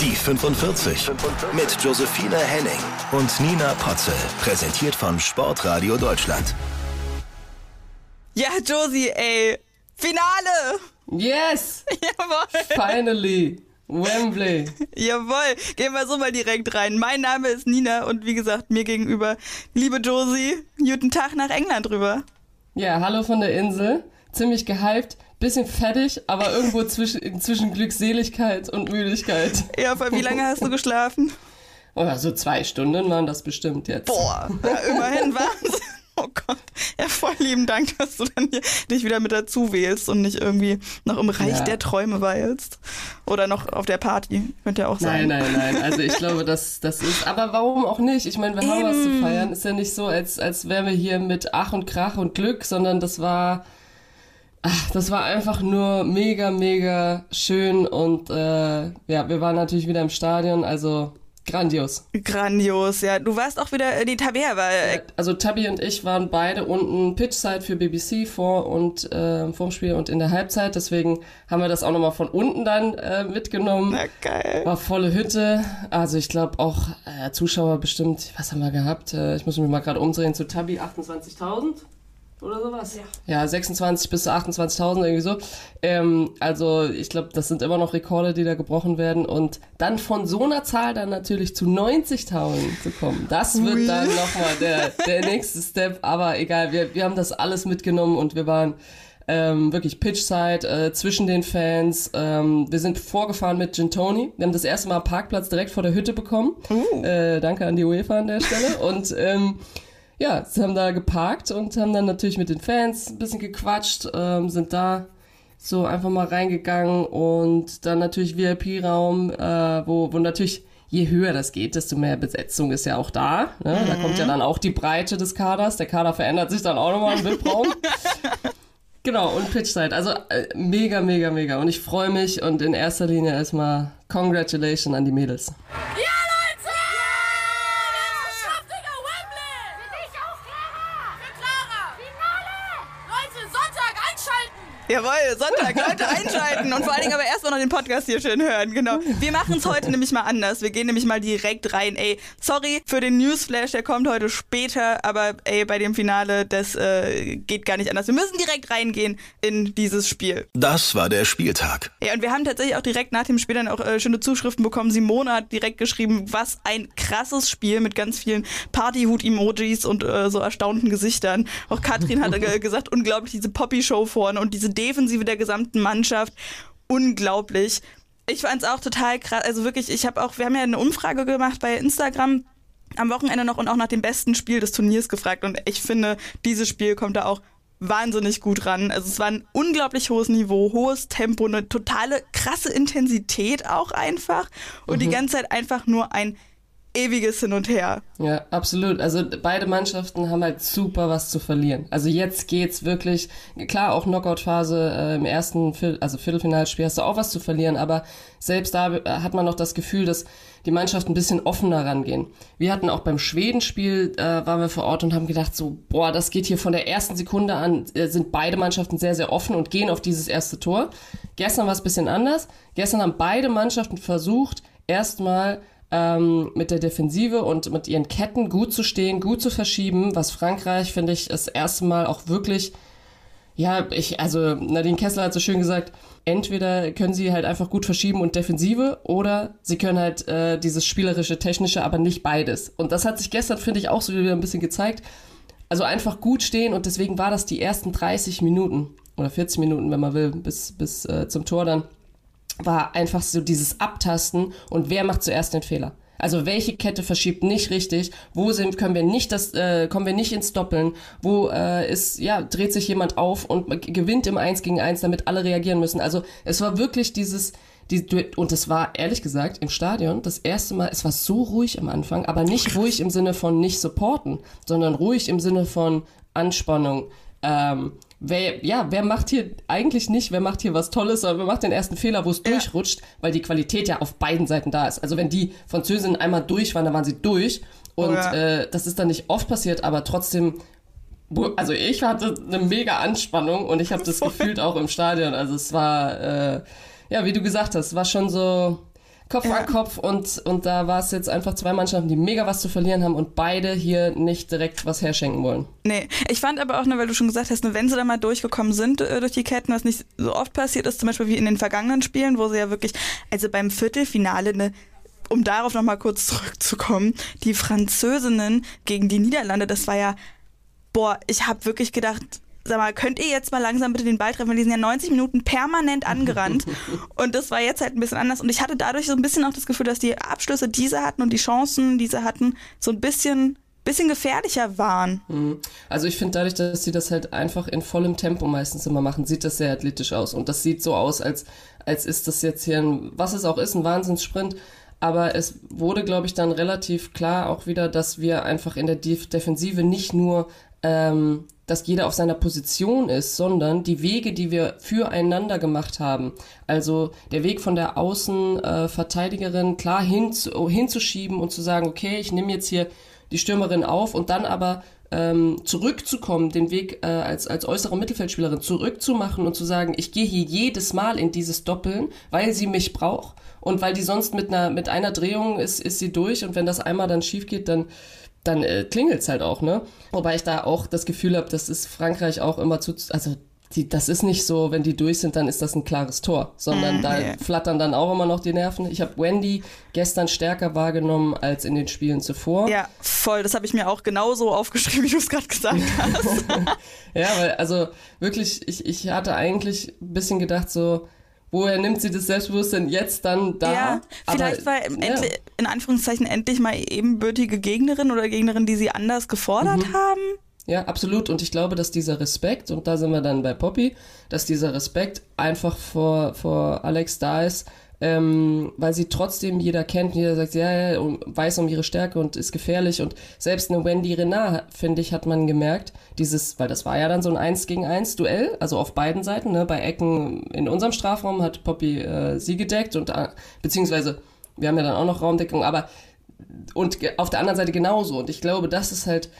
Die 45 mit Josephine Henning und Nina Potzel. Präsentiert von Sportradio Deutschland. Ja, Josie, ey. Finale! Yes! Jawohl! Finally! Wembley! Jawohl! Gehen wir so mal direkt rein. Mein Name ist Nina und wie gesagt, mir gegenüber, liebe Josie, guten Tag nach England rüber. Ja, hallo von der Insel. Ziemlich gehypt, bisschen fettig, aber irgendwo zwischen, zwischen Glückseligkeit und Müdigkeit. Ja, vor wie lange hast du geschlafen? Oh, so zwei Stunden waren das bestimmt jetzt. Boah, ja, immerhin Wahnsinn. Oh Gott. Ja, voll lieben Dank, dass du dann hier dich wieder mit dazu wählst und nicht irgendwie noch im Reich Ja. der Träume weilst. Oder noch auf der Party. Könnte ja auch sein. Nein, nein, nein. Also ich glaube, das, das ist. Aber warum auch nicht? Ich meine, wir haben was zu Eben. feiern. Ist ja nicht so, als, als wären wir hier mit Ach und Krach und Glück, sondern das war. Ach, das war einfach nur mega, mega schön und äh, ja, wir waren natürlich wieder im Stadion, also grandios. Grandios, ja. Du warst auch wieder, äh, die Tabea war, äh, Also Tabby und ich waren beide unten Pitchside für BBC vor und äh, vorm Spiel und in der Halbzeit. Deswegen haben wir das auch nochmal von unten dann äh, mitgenommen. na geil. War volle Hütte. Also ich glaube auch äh, Zuschauer bestimmt, was haben wir gehabt? Äh, ich muss mich mal gerade umdrehen zu Tabby, 28.000 oder sowas. Ja, ja 26 bis 28.000 irgendwie so. Ähm, also ich glaube, das sind immer noch Rekorde, die da gebrochen werden. Und dann von so einer Zahl dann natürlich zu 90.000 zu kommen, das wird Ui. dann nochmal der, der nächste Step. Aber egal, wir, wir haben das alles mitgenommen und wir waren ähm, wirklich Pitchside äh, zwischen den Fans. Ähm, wir sind vorgefahren mit Gin Tony. Wir haben das erste Mal Parkplatz direkt vor der Hütte bekommen. Äh, danke an die UEFA an der Stelle. Und ähm, ja, sie haben da geparkt und haben dann natürlich mit den Fans ein bisschen gequatscht, ähm, sind da so einfach mal reingegangen und dann natürlich VIP-Raum, äh, wo, wo natürlich je höher das geht, desto mehr Besetzung ist ja auch da. Ne? Da kommt ja dann auch die Breite des Kaders. Der Kader verändert sich dann auch nochmal im VIP-Raum. Genau, und Pitchside. Also äh, mega, mega, mega. Und ich freue mich und in erster Linie erstmal Congratulations an die Mädels. Ja, Leute! Ja! Wir haben es geschafft, Digga! Wembley! Für dich auch, Clara! Für Clara! Finale! Leute, Sonntag einschalten! Jawohl, Sonntag, Leute einschalten und vor allen Dingen aber erst mal noch den Podcast hier schön hören, genau. Wir machen es heute nämlich mal anders. Wir gehen nämlich mal direkt rein. Ey, sorry für den Newsflash, der kommt heute später, aber ey, bei dem Finale, das äh, geht gar nicht anders. Wir müssen direkt reingehen in dieses Spiel. Das war der Spieltag. Ja, und wir haben tatsächlich auch direkt nach dem Spiel dann auch äh, schöne Zuschriften bekommen. Simone hat direkt geschrieben, was ein krasses Spiel mit ganz vielen Partyhut-Emojis und äh, so erstaunten Gesichtern. Auch Katrin hat äh, gesagt, unglaublich diese Poppy-Show vorne und diese Defensive der gesamten Mannschaft. Unglaublich. Ich fand es auch total krass. Also wirklich, ich habe auch, wir haben ja eine Umfrage gemacht bei Instagram am Wochenende noch und auch nach dem besten Spiel des Turniers gefragt. Und ich finde, dieses Spiel kommt da auch wahnsinnig gut ran. Also es war ein unglaublich hohes Niveau, hohes Tempo, eine totale krasse Intensität auch einfach. Und die ganze Zeit einfach nur ein ewiges Hin und Her. Ja, absolut. Also beide Mannschaften haben halt super was zu verlieren. Also jetzt geht's wirklich, klar, auch Knockout-Phase äh, im ersten, Viertel, also Viertelfinalspiel hast du auch was zu verlieren, aber selbst da äh, hat man noch das Gefühl, dass die Mannschaften ein bisschen offener rangehen. Wir hatten auch beim Schwedenspiel, äh, waren wir vor Ort und haben gedacht so, boah, das geht hier von der ersten Sekunde an, äh, sind beide Mannschaften sehr, sehr offen und gehen auf dieses erste Tor. Gestern war es ein bisschen anders. Gestern haben beide Mannschaften versucht, erstmal ähm, mit der Defensive und mit ihren Ketten gut zu stehen, gut zu verschieben, was Frankreich, finde ich, das erste Mal auch wirklich, ja, ich, also Nadine Kessler hat so schön gesagt, entweder können sie halt einfach gut verschieben und Defensive oder sie können halt äh, dieses spielerische, technische, aber nicht beides. Und das hat sich gestern, finde ich, auch so wieder ein bisschen gezeigt. Also einfach gut stehen und deswegen war das die ersten 30 Minuten oder 40 Minuten, wenn man will, bis, bis äh, zum Tor dann war einfach so dieses Abtasten und wer macht zuerst den Fehler. Also welche Kette verschiebt nicht richtig? Wo sind können wir nicht das äh, kommen wir nicht ins Doppeln? Wo äh, ist ja dreht sich jemand auf und gewinnt im Eins gegen Eins, damit alle reagieren müssen? Also es war wirklich dieses die, und es war ehrlich gesagt im Stadion das erste Mal. Es war so ruhig am Anfang, aber nicht ruhig im Sinne von nicht supporten, sondern ruhig im Sinne von Anspannung. Ähm, wer, ja, wer macht hier eigentlich nicht, wer macht hier was Tolles, sondern wer macht den ersten Fehler, wo es Ja. durchrutscht, weil die Qualität ja auf beiden Seiten da ist. Also wenn die Französinnen einmal durch waren, dann waren sie durch. Und ja. äh, das ist dann nicht oft passiert, aber trotzdem, also ich hatte eine mega Anspannung und ich habe das gefühlt auch im Stadion. Also es war, äh, ja, wie du gesagt hast, es war schon so, Kopf Ja. an Kopf und, und da war es jetzt einfach zwei Mannschaften, die mega was zu verlieren haben und beide hier nicht direkt was herschenken wollen. Nee, ich fand aber auch, ne, weil du schon gesagt hast, ne, wenn sie da mal durchgekommen sind äh, durch die Ketten, was nicht so oft passiert ist, zum Beispiel wie in den vergangenen Spielen, wo sie ja wirklich, also beim Viertelfinale, ne, um darauf nochmal kurz zurückzukommen, die Französinnen gegen die Niederlande, das war ja, boah, ich habe wirklich gedacht, sag mal, könnt ihr jetzt mal langsam bitte den Ball treffen, weil die sind ja 90 Minuten permanent angerannt und das war jetzt halt ein bisschen anders und ich hatte dadurch so ein bisschen auch das Gefühl, dass die Abschlüsse, die sie hatten und die Chancen, die sie hatten, so ein bisschen, bisschen gefährlicher waren. Mhm. Also ich finde dadurch, dass sie das halt einfach in vollem Tempo meistens immer machen, sieht das sehr athletisch aus. Und das sieht so aus, als, als ist das jetzt hier ein, was es auch ist, ein Wahnsinnssprint. Aber es wurde, glaube ich, dann relativ klar auch wieder, dass wir einfach in der Def Defensive nicht nur, ähm, dass jeder auf seiner Position ist, sondern die Wege, die wir füreinander gemacht haben. Also der Weg von der Außenverteidigerin klar hin, hinzuschieben und zu sagen, okay, ich nehme jetzt hier die Stürmerin auf und dann aber ähm, zurückzukommen, den Weg äh, als, als äußere Mittelfeldspielerin zurückzumachen und zu sagen, ich gehe hier jedes Mal in dieses Doppeln, weil sie mich braucht und weil die sonst mit einer, mit einer Drehung ist, ist sie durch und wenn das einmal dann schief geht, dann dann äh, klingelt's halt auch, ne? Wobei ich da auch das Gefühl habe, das ist Frankreich auch immer zu, also die, das ist nicht so, wenn die durch sind, dann ist das ein klares Tor, sondern Mm, da flattern dann auch immer noch die Nerven. Ich habe Wendy gestern stärker wahrgenommen als in den Spielen zuvor. Ja, voll. Das habe ich mir auch genauso aufgeschrieben, wie du es gerade gesagt hast. Ja, weil, also wirklich, ich, ich hatte eigentlich ein bisschen gedacht, so, woher nimmt sie das Selbstbewusstsein jetzt dann da? ja, vielleicht Aber, war ja. in Anführungszeichen endlich mal ebenbürtige Gegnerin oder Gegnerin, die sie anders gefordert Mhm. haben. Ja, absolut. Und ich glaube, dass dieser Respekt, und da sind wir dann bei Poppy, dass dieser Respekt einfach vor, vor Alex da ist, ähm, weil sie trotzdem jeder kennt, jeder sagt, ja, ja, und weiß um ihre Stärke und ist gefährlich. Und selbst eine Wendy Renard, finde ich, hat man gemerkt, dieses, weil das war ja dann so ein 1 gegen 1 Duell, also auf beiden Seiten, ne? bei Ecken in unserem Strafraum hat Poppy äh, sie gedeckt und äh, beziehungsweise wir haben ja dann auch noch Raumdeckung, aber und auf der anderen Seite genauso. Und ich glaube, das ist halt,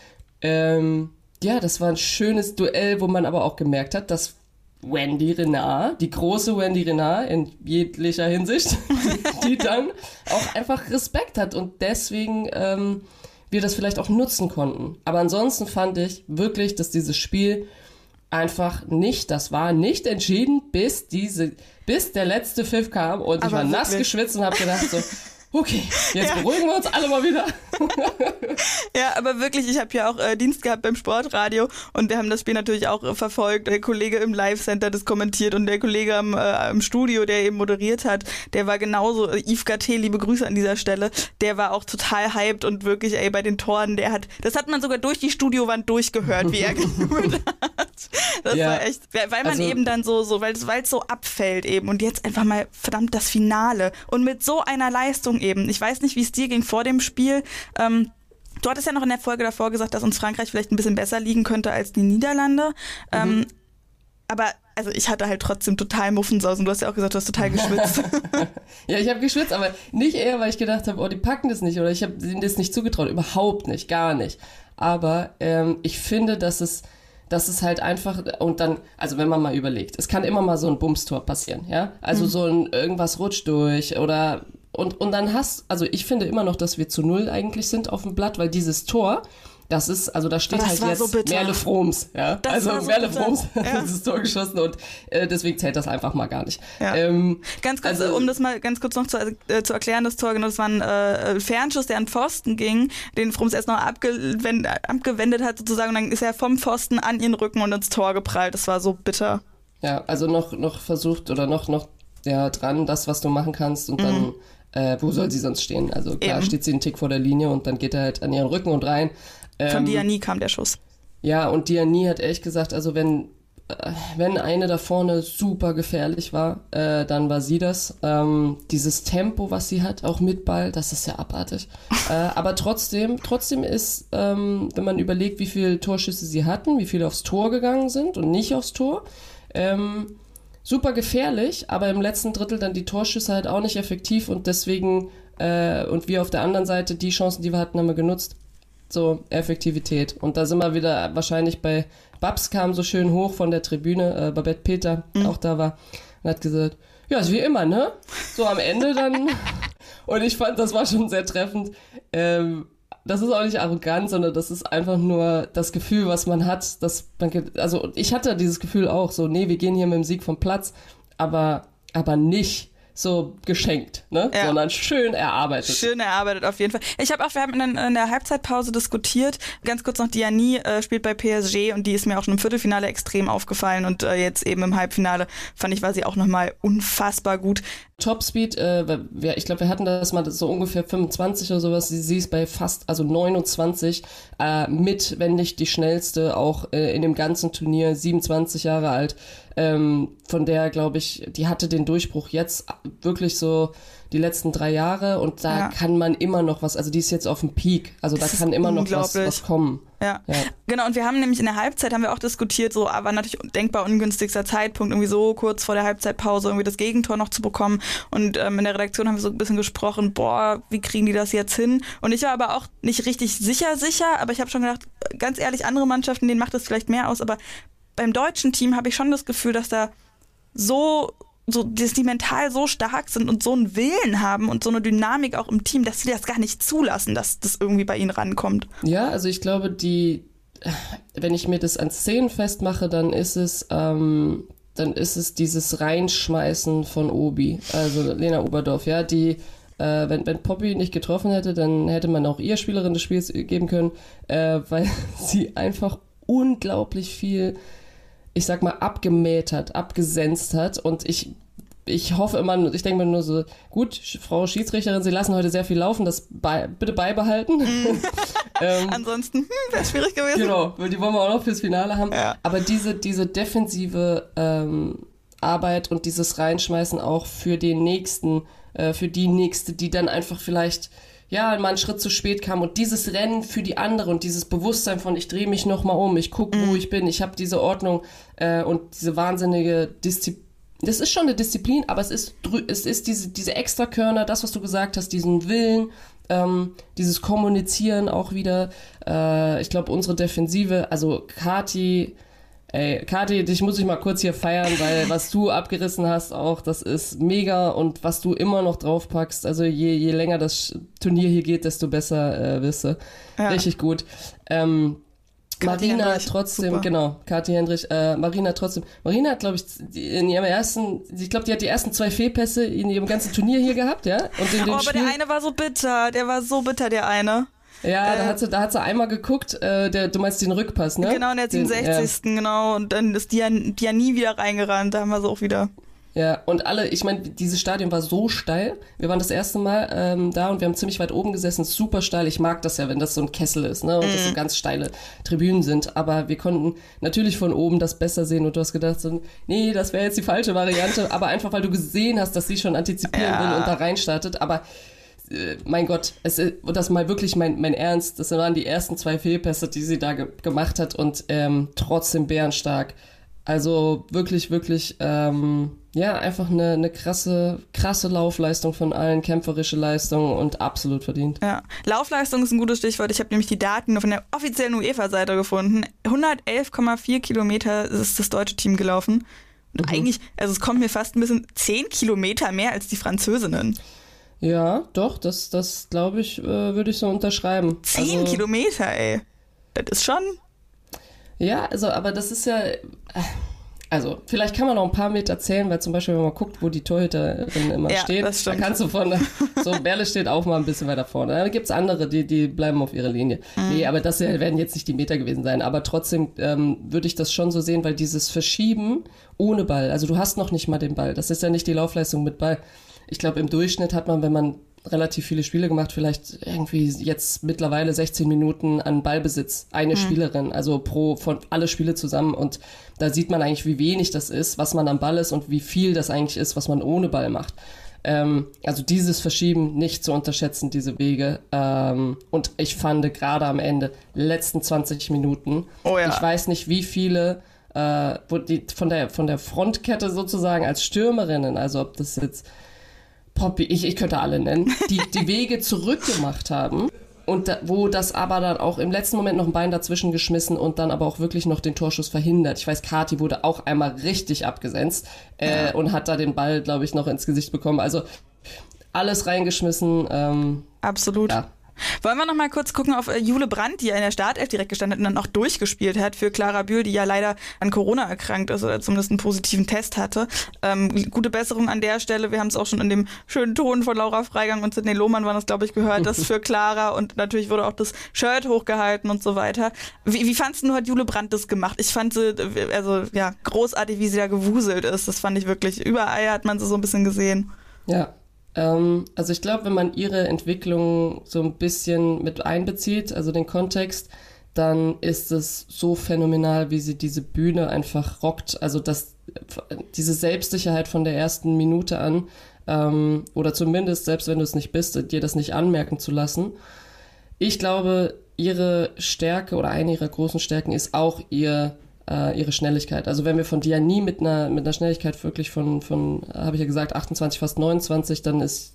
ähm, ja, das war ein schönes Duell, wo man aber auch gemerkt hat, dass Wendy Renard, die große Wendy Renard in jeglicher Hinsicht, die dann auch einfach Respekt hat und deswegen ähm, wir das vielleicht auch nutzen konnten. Aber ansonsten fand ich wirklich, dass dieses Spiel einfach nicht, das war nicht entschieden, bis diese, bis der letzte Pfiff kam und ich Aber war nass wirklich. geschwitzt und habe gedacht so, okay, jetzt beruhigen wir uns alle mal wieder. Ja, aber wirklich, ich habe ja auch äh, Dienst gehabt beim Sportradio und wir haben das Spiel natürlich auch äh, verfolgt. Der Kollege im Live-Center hat das kommentiert und der Kollege am, äh, im Studio, der eben moderiert hat, der war genauso, äh, Yves Gatté, liebe Grüße an dieser Stelle, der war auch total hyped und wirklich, ey, bei den Toren, der hat, das hat man sogar durch die Studiowand durchgehört, wie er gejubelt hat. Das Ja. war echt, weil man Also- eben dann so, so weil es so abfällt eben und jetzt einfach mal verdammt das Finale und mit so einer Leistung eben. Ich weiß nicht, wie es dir ging vor dem Spiel. Ähm, Du hattest ja noch in der Folge davor gesagt, dass uns Frankreich vielleicht ein bisschen besser liegen könnte als die Niederlande. Ähm, aber also ich hatte halt trotzdem total Muffensausen. Du hast ja auch gesagt, du hast total geschwitzt. Ja, ich habe geschwitzt, aber nicht eher, weil ich gedacht habe, oh, die packen das nicht oder ich habe ihnen das nicht zugetraut. Überhaupt nicht, gar nicht. Aber ähm, ich finde, dass es, dass es halt einfach, und dann, also wenn man mal überlegt, es kann immer mal so ein Bumstor passieren, ja? Also so ein irgendwas rutscht durch oder und, und dann hast, also ich finde immer noch, dass wir zu null eigentlich sind auf dem Blatt, weil dieses Tor, das ist, also da steht Das halt jetzt so. Merle Froms, ja. Das also so Merle bitter. Froms Ja. hat dieses Tor geschossen und äh, deswegen zählt das einfach mal gar nicht. Ja. Ähm, Ganz kurz, Also- um das mal ganz kurz noch zu, äh, zu erklären, das Tor, genau, das war ein äh, Fernschuss, der an Pfosten ging, den Frums erst noch abgewendet, abgewendet hat sozusagen und dann ist er vom Pfosten an ihren Rücken und ins Tor geprallt. Das war so bitter. Ja, also noch, noch versucht oder noch, noch ja, dran, das, was du machen kannst und dann, äh, wo soll sie sonst stehen? Also klar. Eben. steht sie einen Tick vor der Linie und dann geht er halt an ihren Rücken und rein. Ähm, Von Diani kam der Schuss. Ja, und Diani hat ehrlich gesagt, also wenn, äh, wenn eine da vorne super gefährlich war, äh, dann war sie das. Ähm, dieses Tempo, was sie hat, auch mit Ball, das ist ja abartig. äh, aber trotzdem, trotzdem ist, ähm, wenn man überlegt, wie viele Torschüsse sie hatten, wie viele aufs Tor gegangen sind und nicht aufs Tor, ähm, super gefährlich, aber im letzten Drittel dann die Torschüsse halt auch nicht effektiv und deswegen, äh, und wir auf der anderen Seite, die Chancen, die wir hatten, haben wir genutzt. So, Effektivität. Und da sind wir wieder wahrscheinlich bei Babs kam so schön hoch von der Tribüne, äh, Babette Peter auch da war und hat gesagt, ja, ist wie immer, ne? So am Ende dann Und ich fand, das war schon sehr treffend. Ähm, das ist auch nicht arrogant, sondern das ist einfach nur das Gefühl, was man hat, dass man, also ich hatte dieses Gefühl auch so, nee, wir gehen hier mit dem Sieg vom Platz, aber, aber nicht so geschenkt, ne? Ja. Sondern schön erarbeitet. Schön erarbeitet auf jeden Fall. Ich habe auch, wir haben in, in der Halbzeitpause diskutiert. Ganz kurz noch, Diani äh, spielt bei PSG und die ist mir auch schon im Viertelfinale extrem aufgefallen und äh, jetzt eben im Halbfinale fand ich, war sie auch nochmal unfassbar gut. Topspeed, äh, wir, ich glaube, wir hatten das mal so ungefähr 25 oder sowas. Sie, sie ist bei fast, also 29 äh, mit, wenn nicht die schnellste, auch äh, in dem ganzen Turnier, 27 Jahre alt. Ähm, von der, glaube ich, die hatte den Durchbruch jetzt wirklich so die letzten drei Jahre und da Ja. kann man immer noch was, also die ist jetzt auf dem Peak, also da Das ist kann immer noch was, was kommen. Ja. Ja. Genau, und wir haben nämlich in der Halbzeit haben wir auch diskutiert, so war natürlich denkbar ungünstigster Zeitpunkt, irgendwie so kurz vor der Halbzeitpause irgendwie das Gegentor noch zu bekommen. Und ähm, in der Redaktion haben wir so ein bisschen gesprochen, boah, wie kriegen die das jetzt hin? Und ich war aber auch nicht richtig sicher, sicher, aber ich habe schon gedacht, ganz ehrlich, andere Mannschaften, denen macht das vielleicht mehr aus, aber beim deutschen Team habe ich schon das Gefühl, dass da so so, dass die mental so stark sind und so einen Willen haben und so eine Dynamik auch im Team, dass sie das gar nicht zulassen, dass das irgendwie bei ihnen rankommt. Ja, also ich glaube, die, wenn ich mir das an Szenen festmache, dann ist es, ähm, dann ist es dieses Reinschmeißen von Obi, also Lena Oberdorf, ja, die, äh, wenn, wenn Poppy nicht getroffen hätte, dann hätte man auch ihr Spielerin des Spiels geben können, äh, weil sie einfach unglaublich viel, ich sag mal, abgemäht hat, abgesenzt hat und ich ich hoffe immer, ich denke mir nur so, gut, Frau Schiedsrichterin, Sie lassen heute sehr viel laufen, das bei, bitte beibehalten. ähm, Ansonsten, hm, wäre schwierig gewesen. genau, weil die wollen wir auch noch fürs Finale haben. Ja. Aber diese, diese defensive ähm, Arbeit und dieses Reinschmeißen auch für den nächsten, äh, für die nächste, die dann einfach vielleicht ja, mal einen Schritt zu spät kam und dieses Rennen für die andere und dieses Bewusstsein von ich drehe mich nochmal um, ich gucke, wo ich bin, ich habe diese Ordnung äh, und diese wahnsinnige Disziplin. Das ist schon eine Disziplin, aber es ist, es ist diese, diese Extrakörner, das, was du gesagt hast, diesen Willen, ähm, dieses Kommunizieren auch wieder. Äh, ich glaube, unsere Defensive, also Kati, ey, Kati, dich muss ich mal kurz hier feiern, weil was du abgerissen hast auch, das ist mega und was du immer noch draufpackst, also je, je länger das Turnier hier geht, desto besser äh, wirst du. Ja. Richtig gut. Ähm, Kathi Marina Hendrich, trotzdem, super. genau, Kathi Hendrich, äh, Marina trotzdem. Marina hat, glaube ich, in ihrem ersten, ich glaube, die hat die ersten zwei Fehlpässe in ihrem ganzen Turnier hier gehabt, ja? Oh, aber Spiel, der eine war so bitter. Der war so bitter, der eine. Ja, da äh, hat sie, da hat sie einmal geguckt, äh, der, du meinst den Rückpass, ne? Genau, in der Den, 67. genau. Und dann ist die ja, die ja nie wieder reingerannt. Da haben wir sie auch wieder. Ja, und alle, ich meine, dieses Stadion war so steil. Wir waren das erste Mal ähm, da und wir haben ziemlich weit oben gesessen, super steil. Ich mag das ja, wenn das so ein Kessel ist, ne? Und das so ganz steile Tribünen sind. Aber wir konnten natürlich von oben das besser sehen und du hast gedacht, so, nee, das wäre jetzt die falsche Variante. Aber einfach, weil du gesehen hast, dass sie schon antizipieren Ja. will und da reinstartet. Aber mein Gott, es und das mal wirklich mein, mein Ernst, das waren die ersten zwei Fehlpässe, die sie da ge gemacht hat und ähm, trotzdem bärenstark. Also wirklich, wirklich, ähm, ja, einfach eine, eine krasse, krasse Laufleistung von allen, kämpferische Leistung und absolut verdient. Ja. Laufleistung ist ein gutes Stichwort. Ich habe nämlich die Daten von der offiziellen UEFA-Seite gefunden. 111,4 Kilometer ist das deutsche Team gelaufen. Und eigentlich, also es kommt mir fast ein bisschen 10 Kilometer mehr als die Französinnen. Ja, doch, das, das glaube ich, äh, würde ich so unterschreiben. 10 also, Kilometer, ey. Das ist schon. Ja, also, aber das ist ja. äh, Also, vielleicht kann man noch ein paar Meter zählen, weil zum Beispiel, wenn man guckt, wo die Torhüterin immer Ja, steht, das da kannst du von. So, Berle steht auch mal ein bisschen weiter vorne. Da gibt's andere, die, die bleiben auf ihrer Linie. Mhm. Nee, aber das werden jetzt nicht die Meter gewesen sein. Aber trotzdem ähm, würde ich das schon so sehen, weil dieses Verschieben ohne Ball, also du hast noch nicht mal den Ball. Das ist ja nicht die Laufleistung mit Ball. Ich glaube, im Durchschnitt hat man, wenn man relativ viele Spiele gemacht, vielleicht irgendwie jetzt mittlerweile 16 Minuten an Ballbesitz. Eine Spielerin, also pro von alle Spiele zusammen. Und da sieht man eigentlich, wie wenig das ist, was man am Ball ist und wie viel das eigentlich ist, was man ohne Ball macht. Ähm, also dieses Verschieben nicht zu unterschätzen, diese Wege. Ähm, und ich fand gerade am Ende, letzten 20 Minuten, Oh ja. ich weiß nicht, wie viele äh, die, von, der, von der Frontkette sozusagen als Stürmerinnen, also ob das jetzt Poppy, ich, ich könnte alle nennen, die die Wege zurückgemacht haben. Und da, wo das aber dann auch im letzten Moment noch ein Bein dazwischen geschmissen und dann aber auch wirklich noch den Torschuss verhindert. Ich weiß, Kati wurde auch einmal richtig abgesenzt äh, und hat da den Ball, glaube ich, noch ins Gesicht bekommen. Also alles reingeschmissen. Ähm, Absolut. ja. Wollen wir noch mal kurz gucken auf äh, Jule Brandt, die ja in der Startelf direkt gestanden hat und dann auch durchgespielt hat für Clara Bühl, die ja leider an Corona erkrankt ist oder zumindest einen positiven Test hatte. Ähm, gute Besserung an der Stelle. Wir haben es auch schon in dem schönen Ton von Laura Freigang und Sidney Lohmann war das, glaube ich, gehört, das für Clara und natürlich wurde auch das Shirt hochgehalten und so weiter. Wie, wie fandst du, hat Jule Brandt das gemacht? Ich fand sie, äh, also ja, großartig, wie sie da gewuselt ist. Das fand ich wirklich, überall hat man sie so ein bisschen gesehen. Ja, also ich glaube, wenn man ihre Entwicklung so ein bisschen mit einbezieht, also den Kontext, dann ist es so phänomenal, wie sie diese Bühne einfach rockt. Also das, diese Selbstsicherheit von der ersten Minute an, ähm, oder zumindest, selbst wenn du es nicht bist, dir das nicht anmerken zu lassen. Ich glaube, ihre Stärke oder eine ihrer großen Stärken ist auch ihr äh, ihre Schnelligkeit. Also wenn wir von Diani mit einer, mit einer Schnelligkeit wirklich von, von habe ich ja gesagt, 28, fast 29, dann ist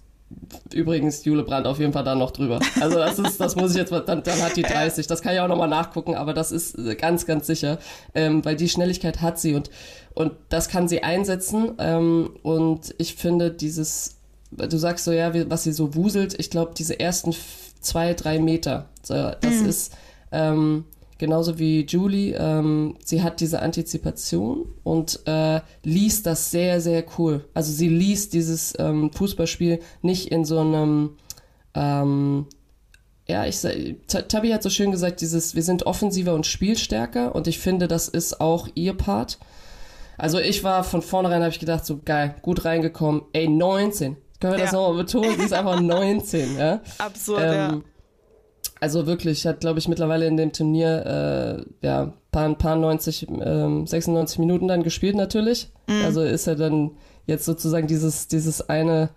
übrigens Jule Brandt auf jeden Fall da noch drüber. Also das ist, das muss ich jetzt dann, dann hat die 30. Das kann ich auch nochmal nachgucken, aber das ist ganz, ganz sicher, ähm, weil die Schnelligkeit hat sie und, und das kann sie einsetzen ähm, und ich finde dieses, du sagst so, ja, wie, was sie so wuselt, ich glaube, diese ersten zwei, drei Meter, so, das mhm. ist, ähm, genauso wie Julie, ähm, sie hat diese Antizipation und äh, liest das sehr, sehr cool. Also sie liest dieses ähm, Fußballspiel nicht in so einem, ähm, ja, ich Tabi hat so schön gesagt, dieses, wir sind offensiver und spielstärker und ich finde, das ist auch ihr Part. Also ich war von vornherein, habe ich gedacht, so geil, gut reingekommen. Ey, 19. Können wir ja. das nochmal betonen? Sie ist einfach 19, ja. Absurd, ja ähm, also wirklich, hat, glaube ich, mittlerweile in dem Turnier äh, ja, paar, paar 90, ähm, 96 Minuten dann gespielt natürlich. Mhm. Also ist er dann jetzt sozusagen dieses, dieses eine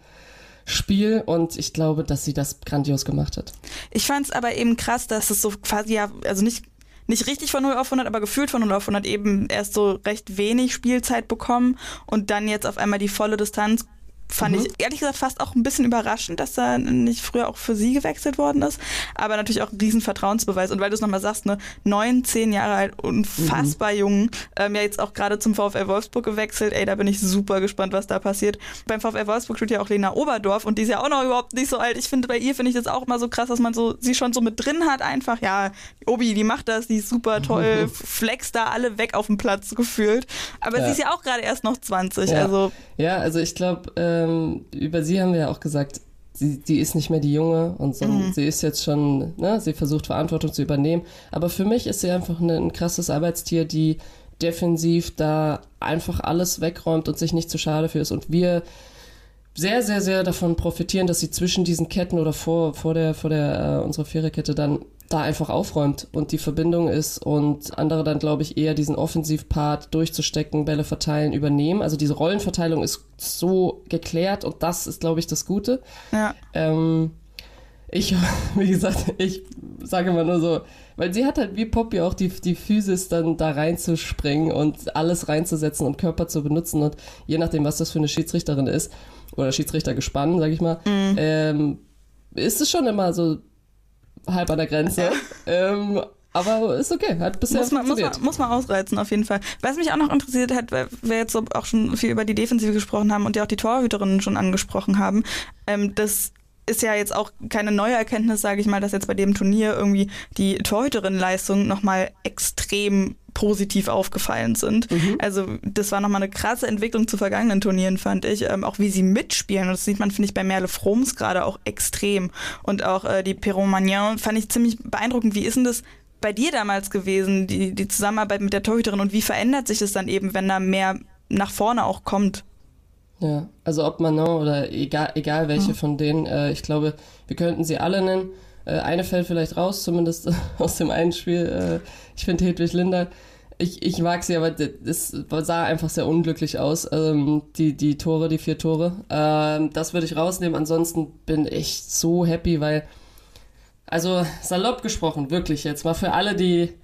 Spiel und ich glaube, dass sie das grandios gemacht hat. Ich fand es aber eben krass, dass es so quasi ja, also nicht nicht richtig von 0 auf 100, aber gefühlt von 0 auf 100 eben erst so recht wenig Spielzeit bekommen und dann jetzt auf einmal die volle Distanz fand mhm. ich ehrlich gesagt fast auch ein bisschen überraschend, dass da nicht früher auch für sie gewechselt worden ist. Aber natürlich auch ein riesen Vertrauensbeweis. Und weil du es nochmal sagst, ne, neun, zehn Jahre alt, unfassbar mhm. jung, ähm, ja jetzt auch gerade zum VfL Wolfsburg gewechselt. Ey, da bin ich super gespannt, was da passiert. Beim VfL Wolfsburg spielt ja auch Lena Oberdorf und die ist ja auch noch überhaupt nicht so alt. Ich finde, bei ihr finde ich das auch immer so krass, dass man so sie schon so mit drin hat. Einfach, ja, Obi, die macht das, die ist super toll, flex da alle weg auf dem Platz gefühlt. Aber ja. sie ist ja auch gerade erst noch 20. Ja. Also, ja, also ich glaube, äh ähm, über sie haben wir ja auch gesagt, sie, die ist nicht mehr die Junge und so, mhm. sie ist jetzt schon, ne, sie versucht Verantwortung zu übernehmen. Aber für mich ist sie einfach eine, ein krasses Arbeitstier, die defensiv da einfach alles wegräumt und sich nicht zu schade für ist. Und wir sehr, sehr, sehr davon profitieren, dass sie zwischen diesen Ketten oder vor, vor der, vor der, äh, unserer Viererkette dann da einfach aufräumt und die Verbindung ist und andere dann, glaube ich, eher diesen Offensivpart durchzustecken, Bälle verteilen, übernehmen. Also diese Rollenverteilung ist so geklärt und das ist, glaube ich, das Gute. Ja. Ähm, ich, wie gesagt, ich sage immer nur so, weil sie hat halt wie Poppy auch die, die Physis dann da reinzuspringen und alles reinzusetzen und Körper zu benutzen und je nachdem, was das für eine Schiedsrichterin ist oder Schiedsrichter gespannt, sage ich mal, mhm. ähm, ist es schon immer so halb an der Grenze. ähm, aber ist okay, hat bisher muss man, muss man, muss man ausreizen, auf jeden Fall. Was mich auch noch interessiert hat, weil wir jetzt so auch schon viel über die Defensive gesprochen haben und ja auch die Torhüterinnen schon angesprochen haben, ähm, das ist ja jetzt auch keine neue Erkenntnis, sage ich mal, dass jetzt bei dem Turnier irgendwie die Torhüterinnenleistungen nochmal extrem positiv aufgefallen sind. Mhm. Also das war nochmal eine krasse Entwicklung zu vergangenen Turnieren, fand ich. Ähm, auch wie sie mitspielen. Und das sieht man, finde ich, bei Merle Froms gerade auch extrem. Und auch äh, die Perron Magnan fand ich ziemlich beeindruckend. Wie ist denn das bei dir damals gewesen, die, die Zusammenarbeit mit der Torhüterin? Und wie verändert sich das dann eben, wenn da mehr nach vorne auch kommt? Ja, also ob Manon oder egal, egal welche mhm. von denen, äh, ich glaube, wir könnten sie alle nennen. Äh, eine fällt vielleicht raus, zumindest aus dem einen Spiel. Äh, ich finde Hedwig Linder. Ich, ich mag sie, aber es sah einfach sehr unglücklich aus. Ähm, die, die Tore, die vier Tore. Ähm, das würde ich rausnehmen. Ansonsten bin ich so happy, weil, also salopp gesprochen, wirklich jetzt mal für alle, die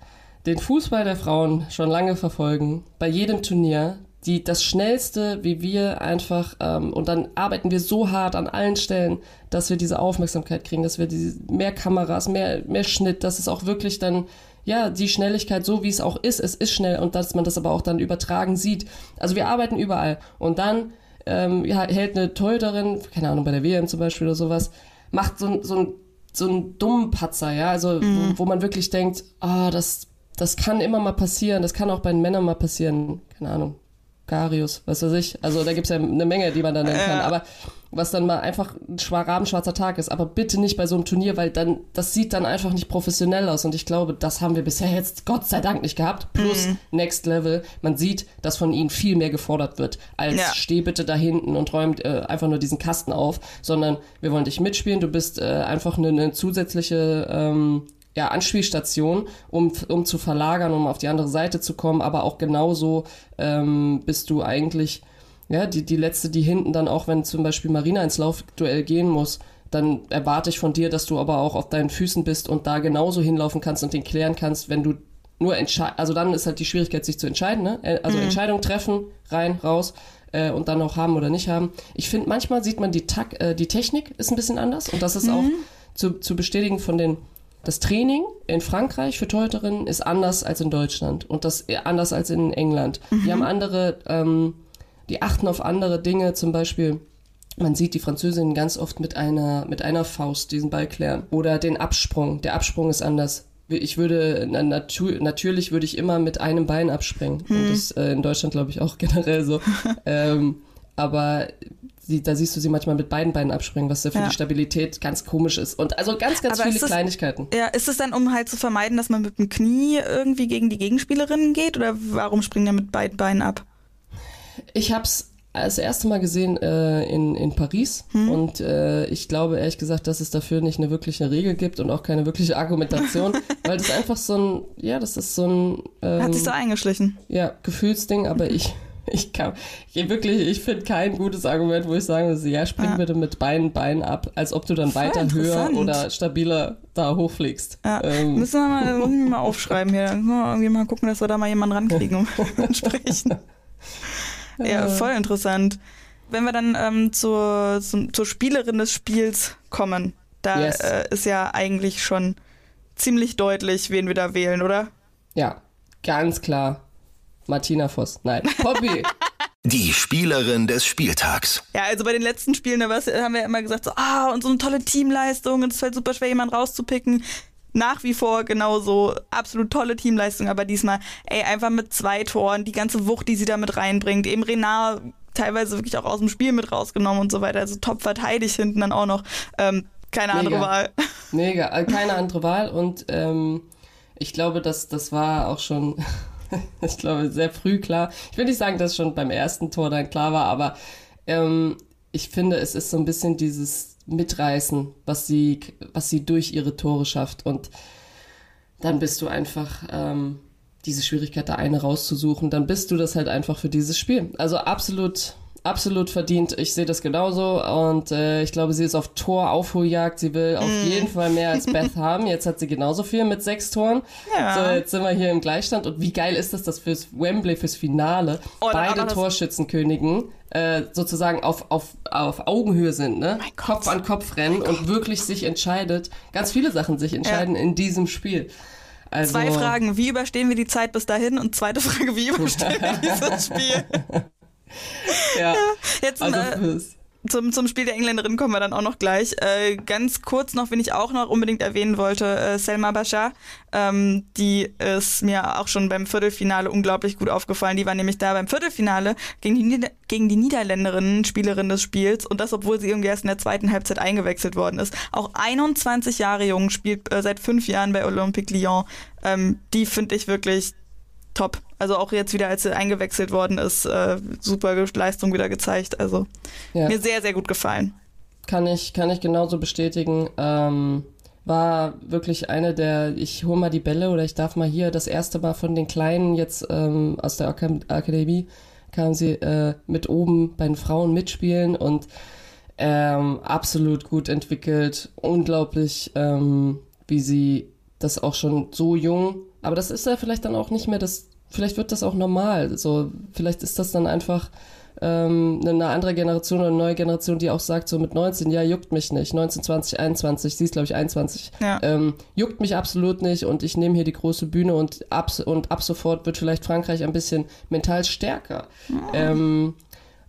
den Fußball der Frauen schon lange verfolgen, bei jedem Turnier, die das Schnellste, wie wir einfach, ähm, und dann arbeiten wir so hart an allen Stellen, dass wir diese Aufmerksamkeit kriegen, dass wir diese, mehr Kameras, mehr, mehr Schnitt, dass es auch wirklich dann, ja, die Schnelligkeit, so wie es auch ist, es ist schnell und dass man das aber auch dann übertragen sieht. Also wir arbeiten überall. Und dann ähm, ja, hält eine Torhüterin, keine Ahnung, bei der WM zum Beispiel oder sowas, macht so, so, ein, so einen dummen Patzer, ja, also wo, wo man wirklich denkt, ah, das, das kann immer mal passieren, das kann auch bei den Männern mal passieren, keine Ahnung, Garius, was weiß ich, also da gibt's ja eine Menge, die man da nennen kann, aber was dann mal einfach ein schwa- rabenschwarzer Tag ist, aber bitte nicht bei so einem Turnier, weil dann, das sieht dann einfach nicht professionell aus. Und ich glaube, das haben wir bisher jetzt Gott sei Dank nicht gehabt, plus Next Level, man sieht, dass von ihnen viel mehr gefordert wird, als Ja. steh bitte da hinten und räumt äh, einfach nur diesen Kasten auf, sondern wir wollen dich mitspielen, du bist äh, einfach eine, eine zusätzliche ähm, ja, Anspielstation, um, um zu verlagern, um auf die andere Seite zu kommen, aber auch genauso ähm, bist du eigentlich ja, die, die letzte, die hinten dann auch, wenn zum Beispiel Marina ins Laufduell gehen muss, dann erwarte ich von dir, dass du aber auch auf deinen Füßen bist und da genauso hinlaufen kannst und den klären kannst, wenn du nur entscheidest. Also dann ist halt die Schwierigkeit, sich zu entscheiden, ne? Äh, Also Entscheidung treffen, rein, raus äh, und dann auch haben oder nicht haben. Ich finde, manchmal sieht man die, Tak äh, die Technik ist ein bisschen anders und das ist auch zu, zu bestätigen von den das Training in Frankreich für Torhüterinnen ist anders als in Deutschland und das eher anders als in England. Die haben andere, ähm, die achten auf andere Dinge, zum Beispiel man sieht die Französinnen ganz oft mit einer, mit einer Faust diesen Ball klären. Oder den Absprung. Der Absprung ist anders. Ich würde, na, natu natürlich würde ich immer mit einem Bein abspringen. Und das äh, in Deutschland glaube ich auch generell so. ähm, aber sie, da siehst du sie manchmal mit beiden Beinen abspringen, was ja für Ja. die Stabilität ganz komisch ist. Und also ganz, ganz Aber viele das- Kleinigkeiten. Ja, ist es dann, um halt zu vermeiden, dass man mit dem Knie irgendwie gegen die Gegenspielerinnen geht? Oder warum springt er mit beiden Beinen ab? Ich habe es das erste Mal gesehen äh, in, in Paris und äh, ich glaube ehrlich gesagt, dass es dafür nicht eine wirkliche Regel gibt und auch keine wirkliche Argumentation, weil das einfach so ein, ja, das ist so ein ähm, Hat sich so eingeschlichen. ja, Gefühlsding, aber ich, ich kann, ich wirklich, ich finde kein gutes Argument, wo ich sagen würde, ja, spring Ja. bitte mit beiden Beinen ab, als ob du dann Voll weiter höher oder stabiler da hochfliegst. Ja, Ähm, müssen wir mal, muss ich mir mal aufschreiben hier. Dann können wir irgendwie mal gucken, dass wir da mal jemanden rankriegen um entsprechend. Ja, voll interessant. Wenn wir dann ähm, zur, zum, zur Spielerin des Spiels kommen, da Yes. äh, ist ja eigentlich schon ziemlich deutlich, wen wir da wählen, oder? ja, ganz klar. Martina Voss. Nein, Poppy. Die Spielerin des Spieltags. Ja, also bei den letzten Spielen, da haben wir ja immer gesagt, so, ah, und so eine tolle Teamleistung, und es fällt super schwer, jemanden rauszupicken. Nach wie vor genauso absolut tolle Teamleistung, aber diesmal, ey, einfach mit zwei Toren, die ganze Wucht, die sie da mit reinbringt, eben Renard teilweise wirklich auch aus dem Spiel mit rausgenommen und so weiter, also top verteidigt hinten dann auch noch. Ähm, keine andere Mega. Wahl. Mega, äh, keine andere Wahl und ähm, ich glaube, dass das war auch schon, ich glaube, sehr früh klar. Ich will nicht sagen, dass schon beim ersten Tor dann klar war, aber ähm, ich finde, es ist so ein bisschen dieses Mitreißen, was sie, was sie durch ihre Tore schafft und dann bist du einfach ähm, diese Schwierigkeit, da eine rauszusuchen, dann bist du das halt einfach für dieses Spiel. Also absolut, absolut verdient. Ich sehe das genauso und äh, ich glaube, sie ist auf Tor-Aufholjagd. Sie will auf jeden Fall mehr als Beth haben. Jetzt hat sie genauso viel mit sechs Toren. Ja. So, jetzt sind wir hier im Gleichstand. Und wie geil ist das, dass fürs Wembley, fürs Finale, Oh, beide Torschützenkönigen äh, sozusagen auf, auf, auf Augenhöhe sind, ne? Kopf an Kopf rennen und wirklich sich entscheidet, ganz viele Sachen sich entscheiden in diesem Spiel. Also, Zwei Fragen, wie überstehen wir die Zeit bis dahin? Und zweite Frage, wie überstehen wir dieses Spiel? Ja, Jetzt also äh, Zum, zum Spiel der Engländerin kommen wir dann auch noch gleich. Äh, ganz kurz noch, wen ich auch noch unbedingt erwähnen wollte, äh, Selma Bashar. Ähm, die ist mir auch schon beim Viertelfinale unglaublich gut aufgefallen. Die war nämlich da beim Viertelfinale gegen die, Nieder gegen die Niederländerin, Spielerin des Spiels. Und das, obwohl sie irgendwie erst in der zweiten Halbzeit eingewechselt worden ist. Auch 21 Jahre jung, spielt äh, seit fünf Jahren bei Olympique Lyon. Ähm, die finde ich wirklich top. Also auch jetzt wieder, als sie eingewechselt worden ist, äh, super Leistung wieder gezeigt. Also ja. mir sehr, sehr gut gefallen. Kann ich, kann ich genauso bestätigen. Ähm, war wirklich eine der, ich hole mal die Bälle oder ich darf mal hier das erste Mal von den Kleinen jetzt ähm, aus der Ak Akademie kam sie äh, mit oben bei den Frauen mitspielen und ähm, absolut gut entwickelt, unglaublich, ähm, wie sie das auch schon so jung, aber das ist ja vielleicht dann auch nicht mehr das, vielleicht wird das auch normal, so vielleicht ist das dann einfach ähm, eine andere Generation oder eine neue Generation, die auch sagt, so mit 19, ja, juckt mich nicht. 19, 20, 21, sie ist, glaube ich, 21. Ja. Ähm, juckt mich absolut nicht und ich nehme hier die große Bühne und ab, und ab sofort wird vielleicht Frankreich ein bisschen mental stärker. Ähm,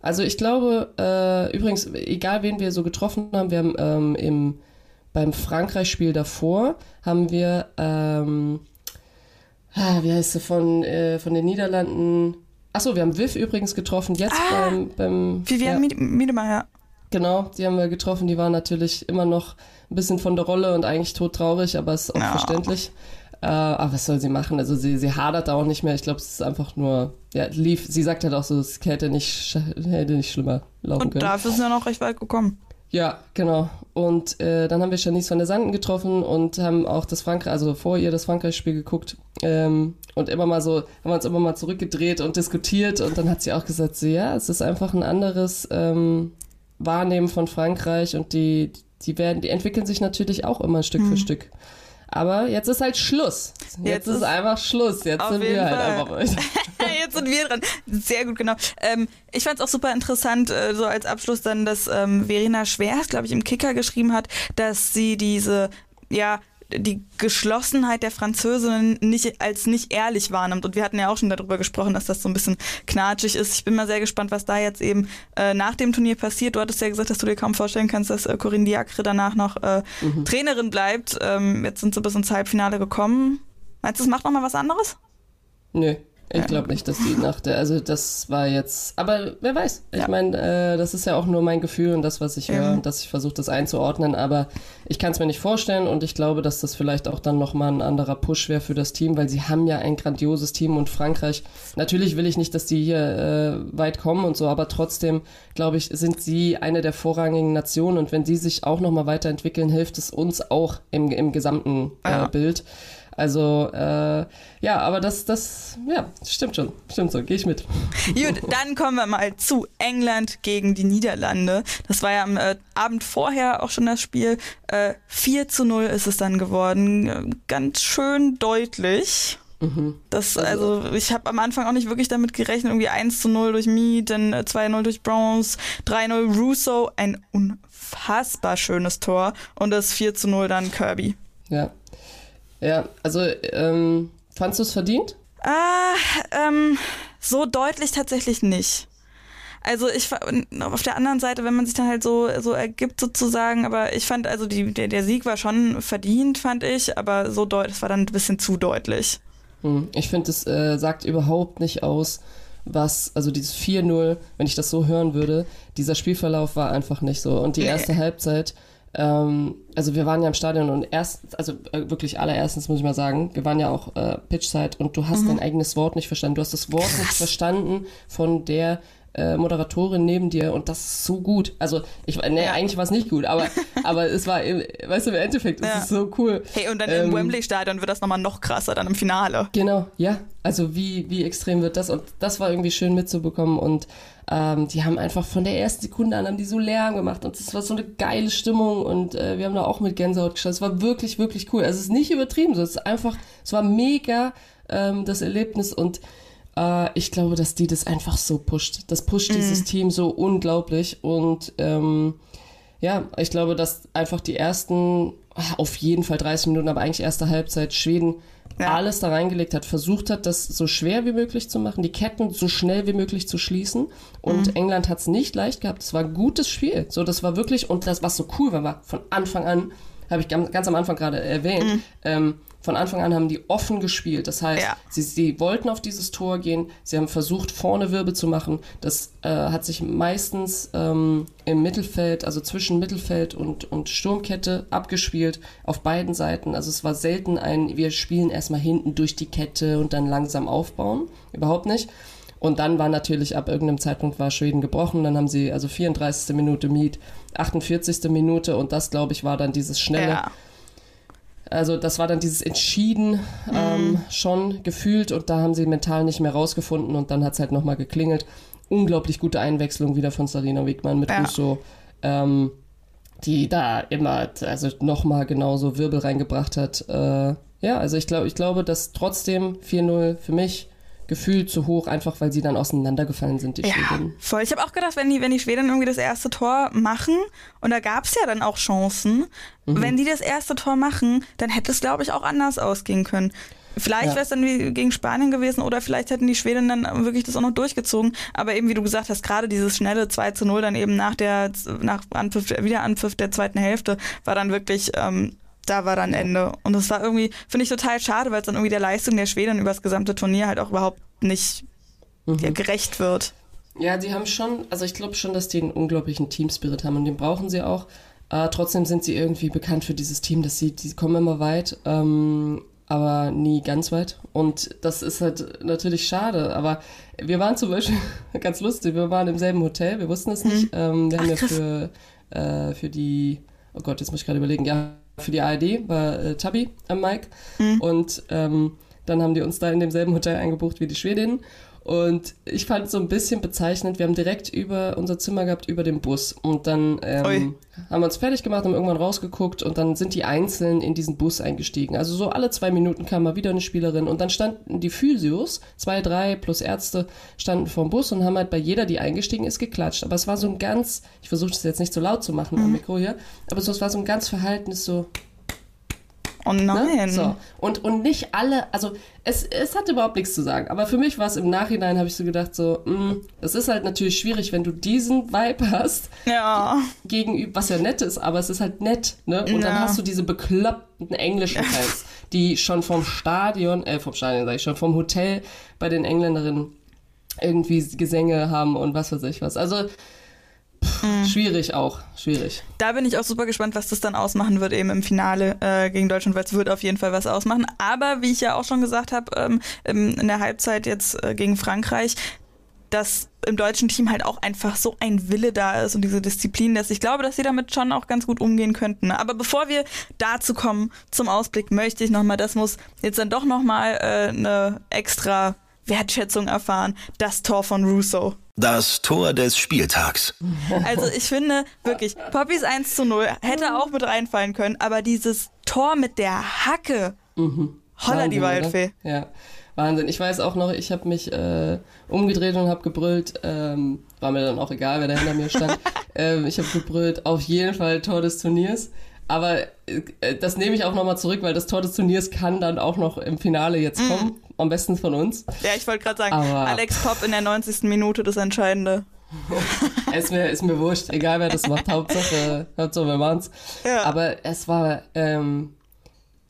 Also ich glaube, äh, übrigens, egal wen wir so getroffen haben, wir haben ähm, im, beim Frankreich-Spiel davor, haben wir, ähm, ah, wie heißt sie, von, äh, von den Niederlanden, achso, wir haben Viv übrigens getroffen, jetzt Ah, beim, beim Vivian ja, Mied- Miedemeyer. Genau, die haben wir getroffen, die war natürlich immer noch ein bisschen von der Rolle und eigentlich todtraurig, aber ist auch Ja. verständlich. Äh, aber was soll sie machen? Also sie, sie hadert da auch nicht mehr. Ich glaube, es ist einfach nur, ja, lief, sie sagt halt auch so, es hätte nicht, hätte nicht schlimmer laufen Und können. dafür sind wir noch recht weit gekommen. Ja, genau. Und äh, dann haben wir Janice van der Sanden getroffen und haben auch das Frankreich, also vor ihr das Frankreich-Spiel geguckt. Ähm, und immer mal so, haben wir uns immer mal zurückgedreht und diskutiert. Und dann hat sie auch gesagt, so, ja, es ist einfach ein anderes ähm, Wahrnehmen von Frankreich und die, die werden, die entwickeln sich natürlich auch immer Stück für Stück. Aber jetzt ist halt Schluss. Jetzt. Jetzt ist ist- einfach Schluss. Jetzt sind wir halt Fall. einfach. Jetzt sind wir dran. Sehr gut, genau. Ähm, ich fand es auch super interessant, äh, so als Abschluss dann, dass ähm, Verena Schwers, glaube ich, im Kicker geschrieben hat, dass sie diese, ja, die Geschlossenheit der Französinnen nicht als nicht ehrlich wahrnimmt. Und wir hatten ja auch schon darüber gesprochen, dass das so ein bisschen knatschig ist. Ich bin mal sehr gespannt, was da jetzt eben äh, nach dem Turnier passiert. Du hattest ja gesagt, dass du dir kaum vorstellen kannst, dass äh, Corinne Diacre danach noch äh, Trainerin bleibt. Ähm, jetzt sind sie bis ins Halbfinale gekommen. Meinst du, es macht noch mal was anderes? Nö, ich glaube nicht, dass die nach der, also das war jetzt, aber wer weiß. Ich Ja. meine, äh, das ist ja auch nur mein Gefühl und das, was ich höre Ähm. und dass ich versuche, das einzuordnen, aber ich kann es mir nicht vorstellen und ich glaube, dass das vielleicht auch dann nochmal ein anderer Push wäre für das Team, weil sie haben ja ein grandioses Team und Frankreich, natürlich will ich nicht, dass die hier äh, weit kommen und so, aber trotzdem, glaube ich, sind sie eine der vorrangigen Nationen und wenn sie sich auch nochmal weiterentwickeln, hilft es uns auch im, im gesamten äh, Ja. Bild. Also, äh, ja, aber das, das, ja, stimmt schon. Stimmt so, gehe ich mit. Gut, dann kommen wir mal zu England gegen die Niederlande. Das war ja am äh, Abend vorher auch schon das Spiel. Äh, 4 zu 0 ist es dann geworden. Äh, Ganz schön deutlich. Das, also, ich habe am Anfang auch nicht wirklich damit gerechnet. Irgendwie 1 zu 0 durch Mead, dann äh, 2-0 durch Bronze, 3-0 Russo. Ein unfassbar schönes Tor. Und das 4 zu 0 dann Kirby. Ja. Ja, also, ähm, fandst du es verdient? Ah, ähm, so deutlich tatsächlich nicht. Also ich auf der anderen Seite, wenn man sich dann halt so so ergibt sozusagen, aber ich fand also die der, der Sieg war schon verdient, fand ich, aber so deutlich, es war dann ein bisschen zu deutlich. Hm, Ich finde, es äh, sagt überhaupt nicht aus, was, also dieses 4-0, wenn ich das so hören würde, dieser Spielverlauf war einfach nicht so. Und die Nee. erste Halbzeit, ähm, also wir waren ja im Stadion und erst, also äh, wirklich allererstens muss ich mal sagen, wir waren ja auch äh, Pitchside und du hast dein eigenes Wort nicht verstanden. Du hast das Wort nicht verstanden von der äh, Moderatorin neben dir und das ist so gut. Also ich nee, eigentlich war es nicht gut, aber aber es war weißt du im Endeffekt ist Ja. es so cool. Hey, und dann Ähm, im Wembley-Stadion wird das nochmal noch krasser, dann im Finale. Genau, ja. Also wie, wie extrem wird das? Und das war irgendwie schön mitzubekommen. Und ähm, die haben einfach von der ersten Sekunde an haben die so Lärm gemacht. Und es war so eine geile Stimmung. Und äh, wir haben da auch mit Gänsehaut geschaut. Es war wirklich, wirklich cool. Also es ist nicht übertrieben. So. Es ist einfach, es war mega ähm, das Erlebnis. Und äh, ich glaube, dass die das einfach so pusht. Das pusht dieses Team so unglaublich. Und ähm, ja, ich glaube, dass einfach die ersten, ah, auf jeden Fall 30 Minuten, aber eigentlich erste Halbzeit Schweden Ja. alles da reingelegt hat, versucht hat, das so schwer wie möglich zu machen, die Ketten so schnell wie möglich zu schließen. Und England hat es nicht leicht gehabt. Es war ein gutes Spiel. So, das war wirklich, und das, was so cool war, war von Anfang an, habe ich ganz, ganz am Anfang gerade erwähnt, ähm, von Anfang an haben die offen gespielt. Das heißt, Ja. sie, sie wollten auf dieses Tor gehen, sie haben versucht, vorne Wirbel zu machen. Das äh, hat sich meistens ähm, im Mittelfeld, also zwischen Mittelfeld und, und Sturmkette abgespielt, auf beiden Seiten. Also es war selten ein, wir spielen erstmal hinten durch die Kette und dann langsam aufbauen. Überhaupt nicht. Und dann war natürlich ab irgendeinem Zeitpunkt war Schweden gebrochen. Dann haben sie also 34. Minute Miet, 48. Minute und das, glaube ich, war dann dieses schnelle. Ja. Also das war dann dieses Entschieden ähm, schon gefühlt und da haben sie mental nicht mehr rausgefunden und dann hat es halt nochmal geklingelt. Unglaublich gute Einwechslung wieder von Sarina Wegmann mit Ja. Russo, ähm, die da immer, also nochmal genauso Wirbel reingebracht hat. Äh, ja, also ich glaube, ich glaube, dass trotzdem 4-0 für mich gefühlt zu hoch, einfach weil sie dann auseinandergefallen sind, die Ja, Schweden. voll. Ich habe auch gedacht, wenn die, wenn die Schweden irgendwie das erste Tor machen, und da gab es ja dann auch Chancen, Mhm. wenn die das erste Tor machen, dann hätte es, glaube ich, auch anders ausgehen können. Vielleicht Ja. wäre es dann wie gegen Spanien gewesen oder vielleicht hätten die Schweden dann wirklich das auch noch durchgezogen. Aber eben, wie du gesagt hast, gerade dieses schnelle 2 zu 0 dann eben nach der nach Anpfiff, Wiederanpfiff der zweiten Hälfte war dann wirklich, ähm, da war dann Ende. Und das war irgendwie, finde ich total schade, weil es dann irgendwie der Leistung der Schweden über das gesamte Turnier halt auch überhaupt nicht Mhm. ja, gerecht wird. Ja, die haben schon, also ich glaube schon, dass die einen unglaublichen Teamspirit haben und den brauchen sie auch. Äh, trotzdem sind sie irgendwie bekannt für dieses Team, dass sie, die kommen immer weit, ähm, aber nie ganz weit. Und das ist halt natürlich schade. Aber wir waren zum Beispiel, ganz lustig, wir waren im selben Hotel, wir wussten es nicht. Ähm, wir haben Ach, ja krass. für, äh, für die, oh Gott, jetzt muss ich gerade überlegen, ja, für die ARD war äh, Tabi am Mic. Und ähm, dann haben die uns da in demselben Hotel eingebucht wie die Schwedinnen. Und ich fand es so ein bisschen bezeichnend, wir haben direkt über unser Zimmer gehabt, über dem Bus. Und dann ähm, haben wir uns fertig gemacht, haben irgendwann rausgeguckt und dann sind die einzeln in diesen Bus eingestiegen. Also so alle zwei Minuten kam mal wieder eine Spielerin und dann standen die Physios, zwei, drei plus Ärzte, standen vorm Bus und haben halt bei jeder, die eingestiegen ist, geklatscht. Aber es war so ein ganz, ich versuche das jetzt nicht so laut zu machen am Mikro hier, aber so, es war so ein ganz verhaltenes so, Oh Ne? nein. So. Und, und nicht alle, also es, es hat überhaupt nichts zu sagen. Aber für mich war es im Nachhinein, habe ich so gedacht, so, mh, das ist halt natürlich schwierig, wenn du diesen Vibe hast, Ja. gegenüber, was ja nett ist, aber es ist halt nett, ne? Und dann Ja. hast du diese bekloppten englischen Fans, die schon vom Stadion, äh, vom Stadion sag ich schon, vom Hotel bei den Engländerinnen irgendwie Gesänge haben und was weiß ich was. Also, pff, Mhm. schwierig auch, schwierig. Da bin ich auch super gespannt, was das dann ausmachen wird eben im Finale äh, gegen Deutschland, weil es wird auf jeden Fall was ausmachen. Aber wie ich ja auch schon gesagt habe, ähm, in der Halbzeit jetzt äh, gegen Frankreich, dass im deutschen Team halt auch einfach so ein Wille da ist und diese Disziplin, dass ich glaube, dass sie damit schon auch ganz gut umgehen könnten. Aber bevor wir dazu kommen, zum Ausblick, möchte ich nochmal, das muss jetzt dann doch nochmal äh, eine extra Wertschätzung erfahren, das Tor von Russo. Das Tor des Spieltags. Also ich finde wirklich, Poppys 1 zu 0 hätte auch mit reinfallen können, aber dieses Tor mit der Hacke, holla die Wahnsinn, Waldfee. oder? Ja, Wahnsinn. Ich weiß auch noch, ich habe mich äh, umgedreht und habe gebrüllt. Ähm, war mir dann auch egal, wer da hinter mir stand. ähm, ich habe gebrüllt, auf jeden Fall Tor des Turniers. Aber äh, das nehme ich auch nochmal zurück, weil das Tor des Turniers kann dann auch noch im Finale jetzt kommen. Am besten von uns. Ja, ich wollte gerade sagen, Aber- Alex Popp in der 90. Minute das Entscheidende. ist, mir, ist mir wurscht, egal wer das macht, Hauptsache, Hauptsache wir machen's. Ja. Aber es war, ähm,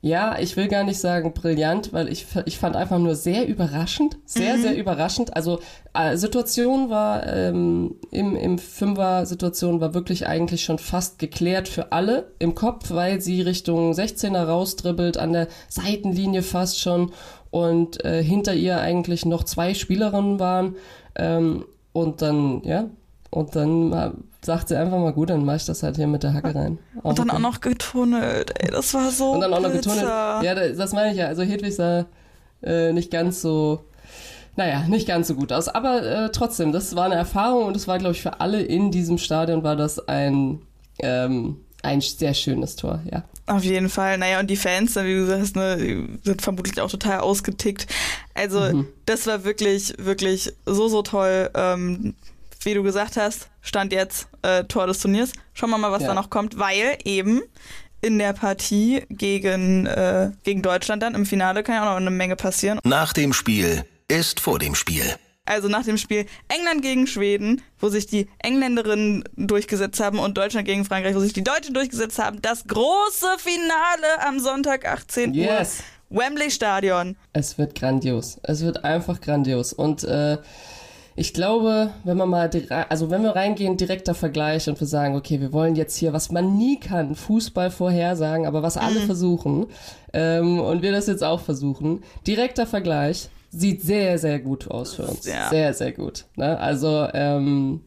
ja, ich will gar nicht sagen brillant, weil ich, ich fand einfach nur sehr überraschend, sehr, sehr überraschend. Also äh, Situation war, ähm, im, im Fünfer-Situation war wirklich eigentlich schon fast geklärt für alle im Kopf, weil sie Richtung 16er rausdribbelt, an der Seitenlinie fast schon und äh, hinter ihr eigentlich noch zwei Spielerinnen waren. Ähm, und dann, ja, und dann sagt sie einfach mal, gut, dann mach ich das halt hier mit der Hacke rein. Und dann okay. auch noch getunnelt, ey, das war so Und dann auch noch getunnelt. Ja, das, das meine ich ja. Also Hedwig sah äh, nicht ganz so, naja, nicht ganz so gut aus. Aber äh, trotzdem, das war eine Erfahrung und es war, glaube ich, für alle in diesem Stadion war das ein, ähm, ein sehr schönes Tor, ja. Auf jeden Fall. Naja, und die Fans, wie du sagst, ne, die sind vermutlich auch total ausgetickt. Also, Mhm. das war wirklich, wirklich so, so toll. Ähm, wie du gesagt hast, stand jetzt äh, Tor des Turniers. Schauen wir mal, was Ja. da noch kommt, weil eben in der Partie gegen, äh, gegen Deutschland dann im Finale kann ja auch noch eine Menge passieren. Nach dem Spiel ist vor dem Spiel. Also nach dem Spiel England gegen Schweden, wo sich die Engländerinnen durchgesetzt haben und Deutschland gegen Frankreich, wo sich die Deutschen durchgesetzt haben. Das große Finale am Sonntag 18 Yes. Uhr. Wembley Stadion. Es wird grandios. Es wird einfach grandios. Und äh, ich glaube, wenn man mal, also wenn wir reingehen, direkter Vergleich und wir sagen, okay, wir wollen jetzt hier, was man nie kann, Fußball vorhersagen, aber was alle versuchen, ähm, und wir das jetzt auch versuchen, direkter Vergleich sieht sehr, sehr gut aus für uns. Ja. Sehr, sehr gut. Ne? Also ähm,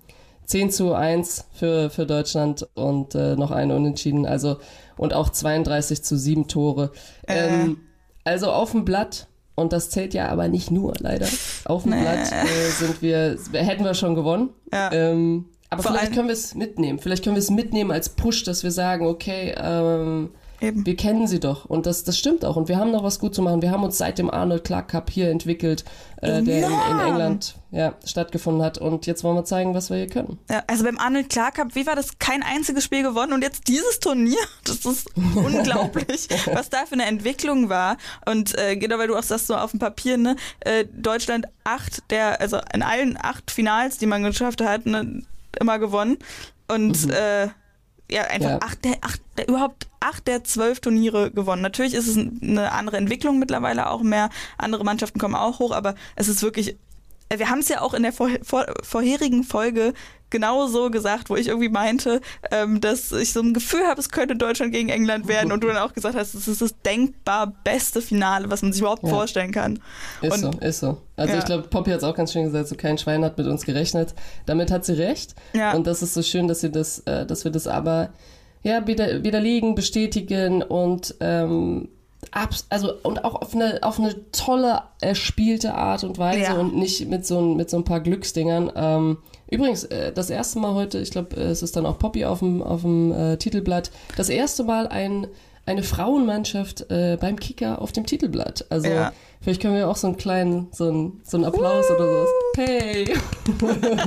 10 zu 1 für, für Deutschland und äh, noch ein Unentschieden, also und auch 32 zu 7 Tore. Ähm, also auf dem Blatt, und das zählt ja aber nicht nur, leider. Auf dem Nee. Blatt äh, sind wir, hätten wir schon gewonnen. Ja. Ähm, aber Vor vielleicht können wir es mitnehmen. Vielleicht können wir es mitnehmen als Push, dass wir sagen, okay, ähm, Eben. Wir kennen sie doch und das, das stimmt auch und wir haben noch was gut zu machen. Wir haben uns seit dem Arnold Clark Cup hier entwickelt, äh, der in, in England ja, stattgefunden hat und jetzt wollen wir zeigen, was wir hier können. Ja, also beim Arnold Clark Cup, wie war das? Kein einziges Spiel gewonnen und jetzt dieses Turnier, das ist unglaublich, was da für eine Entwicklung war. Und äh, genau, weil du auch sagst, so auf dem Papier, ne, äh, Deutschland acht der, also in allen acht Finals, die man geschafft hat, ne, immer gewonnen. Und äh, ja, einfach Ja. acht der, acht der, überhaupt acht der zwölf Turniere gewonnen. Natürlich ist es eine andere Entwicklung mittlerweile auch mehr. Andere Mannschaften kommen auch hoch, aber es ist wirklich, äh, wir haben es ja auch in der vor, vor, vorherigen Folge genau so gesagt, wo ich irgendwie meinte, ähm, dass ich so ein Gefühl habe, es könnte Deutschland gegen England werden und du dann auch gesagt hast, es ist das denkbar beste Finale, was man sich überhaupt Ja. vorstellen kann. Ist Und- so, ist so. Also Ja. ich glaube, Poppy hat es auch ganz schön gesagt, so kein Schwein hat mit uns gerechnet. Damit hat sie recht. Ja. Und das ist so schön, dass sie das, äh, dass wir das aber ja wieder, widerlegen, bestätigen und ähm, also und auch auf eine auf eine tolle erspielte Art und Weise Ja. und nicht mit so ein, mit so ein paar Glücksdingern. Ähm, übrigens äh, das erste Mal heute, ich glaube, es ist dann auch Poppy auf dem auf dem äh, Titelblatt, das erste Mal ein eine Frauenmannschaft äh, beim Kicker auf dem Titelblatt. Also Ja. vielleicht können wir auch so einen kleinen, so einen, so einen Applaus oder sowas. Hey!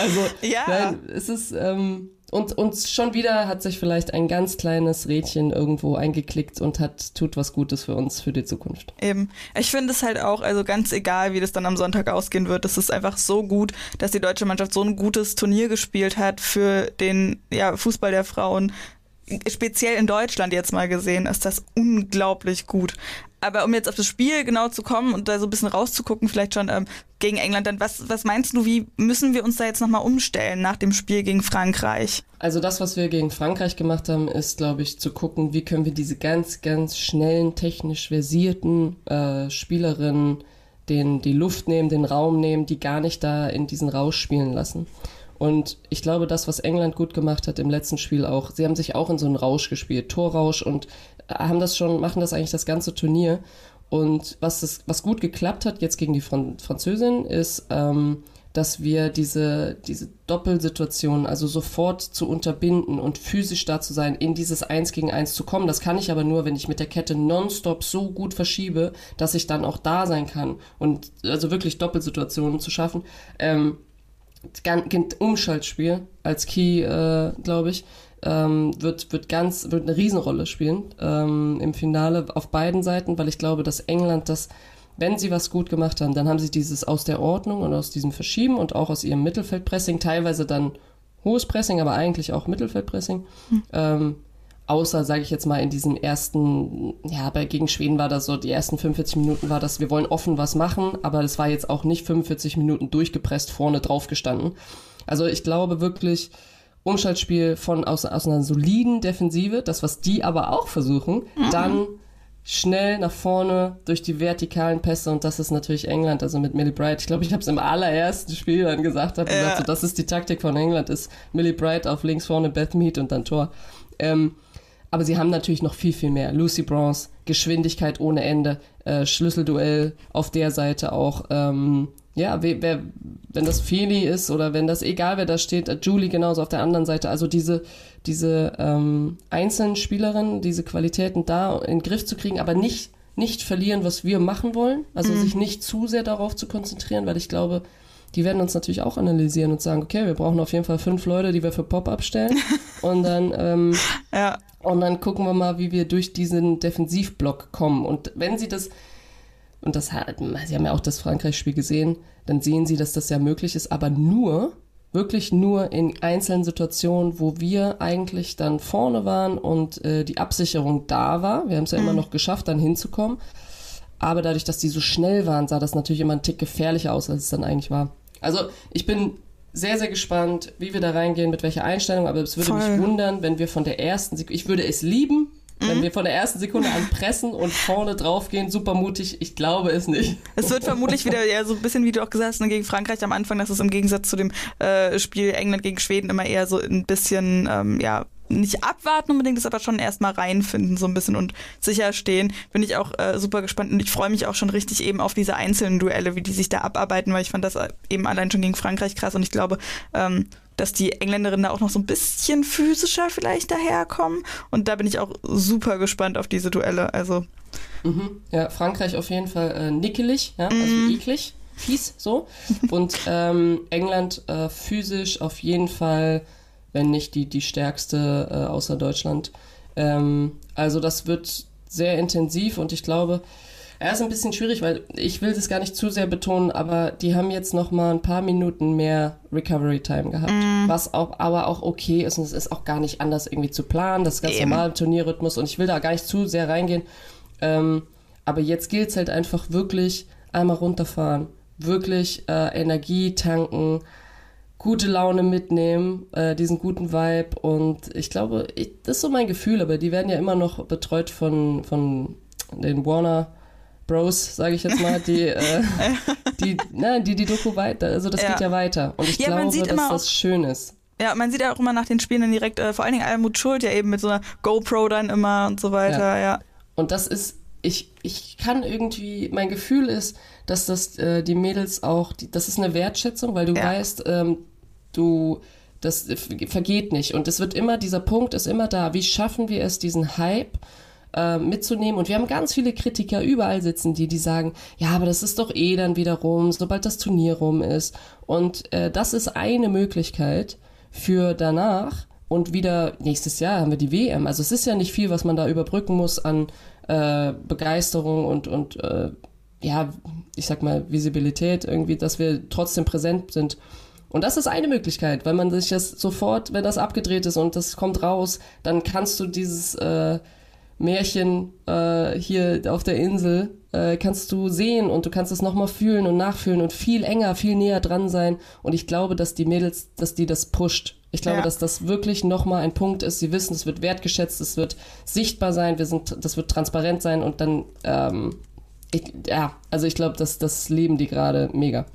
also, Ja. nein, es ist, ähm, und, und schon wieder hat sich vielleicht ein ganz kleines Rädchen irgendwo eingeklickt und hat, tut was Gutes für uns, für die Zukunft. Eben. Ich finde es halt auch, also ganz egal, wie das dann am Sonntag ausgehen wird, es ist einfach so gut, dass die deutsche Mannschaft so ein gutes Turnier gespielt hat für den ja, Fußball der Frauen. Speziell in Deutschland jetzt mal gesehen, ist das unglaublich gut. Aber um jetzt auf das Spiel genau zu kommen und da so ein bisschen rauszugucken, vielleicht schon ähm, gegen England, dann was, was meinst du, wie müssen wir uns da jetzt nochmal umstellen nach dem Spiel gegen Frankreich? Also das, was wir gegen Frankreich gemacht haben, ist, glaube ich, zu gucken, wie können wir diese ganz, ganz schnellen, technisch versierten äh, Spielerinnen den, die Luft nehmen, den Raum nehmen, die gar nicht da in diesen Rausch spielen lassen. Und ich glaube, das, was England gut gemacht hat im letzten Spiel auch, sie haben sich auch in so einen Rausch gespielt, Torrausch und haben das schon, machen das eigentlich das ganze Turnier. Und was, das, was gut geklappt hat jetzt gegen die Fran Französin, ist, ähm, dass wir diese, diese Doppelsituation, also sofort zu unterbinden und physisch da zu sein, in dieses Eins gegen Eins zu kommen. Das kann ich aber nur, wenn ich mit der Kette nonstop so gut verschiebe, dass ich dann auch da sein kann und also wirklich Doppelsituationen zu schaffen. Ähm, Umschaltspiel als Key, äh, glaube ich, ähm, wird, wird ganz, wird eine Riesenrolle spielen ähm, im Finale auf beiden Seiten, weil ich glaube, dass England das, wenn sie was gut gemacht haben, dann haben sie dieses aus der Ordnung und aus diesem Verschieben und auch aus ihrem Mittelfeldpressing, teilweise dann hohes Pressing, aber eigentlich auch Mittelfeldpressing. Ähm, außer, sage ich jetzt mal, in diesen ersten, ja, bei gegen Schweden war das so, die ersten 45 Minuten war das, wir wollen offen was machen, aber das war jetzt auch nicht 45 Minuten durchgepresst vorne drauf gestanden. Also ich glaube wirklich, Umschaltspiel von aus, aus einer soliden Defensive, das, was die aber auch versuchen, dann schnell nach vorne durch die vertikalen Pässe und das ist natürlich England, also mit Millie Bright. Ich glaube, ich habe es im allerersten Spiel dann gesagt, habe Ja. gesagt, so, das ist die Taktik von England, ist Millie Bright auf links vorne, Beth Mead und dann Tor. Ähm, aber sie haben natürlich noch viel, viel mehr. Lucy Bronze, Geschwindigkeit ohne Ende, äh, Schlüsselduell auf der Seite auch. Ähm, ja, wer, wenn das Feli ist oder wenn das, egal wer da steht, äh, Julie genauso auf der anderen Seite. Also diese, diese ähm, einzelnen Spielerinnen, diese Qualitäten da in den Griff zu kriegen, aber nicht, nicht verlieren, was wir machen wollen. Also sich nicht zu sehr darauf zu konzentrieren, weil ich glaube, die werden uns natürlich auch analysieren und sagen, okay, wir brauchen auf jeden Fall fünf Leute, die wir für Pop-up stellen. und dann ähm, Ja, und dann gucken wir mal, wie wir durch diesen Defensivblock kommen. Und wenn sie das, und das hat, Sie haben ja auch das Frankreich-Spiel gesehen, dann sehen Sie, dass das ja möglich ist, aber nur, wirklich nur in einzelnen Situationen, wo wir eigentlich dann vorne waren und äh, die Absicherung da war. Wir haben es ja immer noch geschafft, dann hinzukommen. Aber dadurch, dass die so schnell waren, sah das natürlich immer ein Tick gefährlicher aus, als es dann eigentlich war. Also ich bin sehr, sehr gespannt, wie wir da reingehen, mit welcher Einstellung, aber es würde Voll. mich wundern, wenn wir von der ersten Sekunde, ich würde es lieben, wenn wir von der ersten Sekunde an pressen und vorne draufgehen, super mutig, ich glaube es nicht. Es wird vermutlich wieder eher so ein bisschen, wie du auch gesagt hast, ne, gegen Frankreich am Anfang, dass es im Gegensatz zu dem äh, Spiel England gegen Schweden immer eher so ein bisschen, ähm, ja, nicht abwarten unbedingt, ist aber schon erstmal reinfinden, so ein bisschen und sicher stehen. Bin ich auch äh, super gespannt und ich freue mich auch schon richtig eben auf diese einzelnen Duelle, wie die sich da abarbeiten, weil ich fand das eben allein schon gegen Frankreich krass und ich glaube, ähm, dass die Engländerinnen da auch noch so ein bisschen physischer vielleicht daherkommen. Und da bin ich auch super gespannt auf diese Duelle. Also. Mhm. Ja, Frankreich auf jeden Fall äh, nickelig, ja, also mm. eklig, fies, so. Und ähm, England äh, physisch auf jeden Fall, wenn nicht die, die stärkste äh, außer Deutschland. Ähm, also das wird sehr intensiv und ich glaube, er ist ein bisschen schwierig, weil ich will das gar nicht zu sehr betonen, aber die haben jetzt noch mal ein paar Minuten mehr Recovery Time gehabt, mm. was auch aber auch okay ist und es ist auch gar nicht anders irgendwie zu planen, das ist ganz Eben. normal Turnierrhythmus und ich will da gar nicht zu sehr reingehen. Ähm, aber jetzt gilt es halt einfach wirklich einmal runterfahren, wirklich äh, Energie tanken, gute Laune mitnehmen, äh, diesen guten Vibe und ich glaube, ich, das ist so mein Gefühl, aber die werden ja immer noch betreut von, von den Warner Bros, sage ich jetzt mal, die, äh, die, na, die die Doku weiter, also das ja. geht ja weiter. Und ich ja, glaube, dass das schön ist. Ja, man sieht ja auch immer nach den Spielen dann direkt, äh, vor allen Dingen Almut Schuld ja eben mit so einer GoPro dann immer und so weiter, ja. Und das ist, ich, ich kann irgendwie, mein Gefühl ist, dass das äh, die Mädels auch, die, das ist eine Wertschätzung, weil du weißt, ähm, du, das vergeht nicht. Und es wird immer, dieser Punkt ist immer da. Wie schaffen wir es, diesen Hype äh, mitzunehmen. Und wir haben ganz viele Kritiker überall sitzen, die, die sagen, ja, aber das ist doch eh dann wieder rum, sobald das Turnier rum ist. Und äh, das ist eine Möglichkeit für danach und wieder nächstes Jahr haben wir die WM. Also es ist ja nicht viel, was man da überbrücken muss an äh, Begeisterung und, und äh, ja, ich sag mal, Visibilität irgendwie, dass wir trotzdem präsent sind. Und das ist eine Möglichkeit, weil man sich das sofort, wenn das abgedreht ist und das kommt raus, dann kannst du dieses äh, Märchen äh, hier auf der Insel äh, kannst du sehen und du kannst es nochmal fühlen und nachfühlen und viel enger, viel näher dran sein. Und ich glaube, dass die Mädels, dass die das pusht. Ich glaube, ja. dass das wirklich nochmal ein Punkt ist. Sie wissen, es wird wertgeschätzt, es wird sichtbar sein, wir sind, das wird transparent sein und dann, ähm, ich, ja, also ich glaube, dass das leben die gerade mega.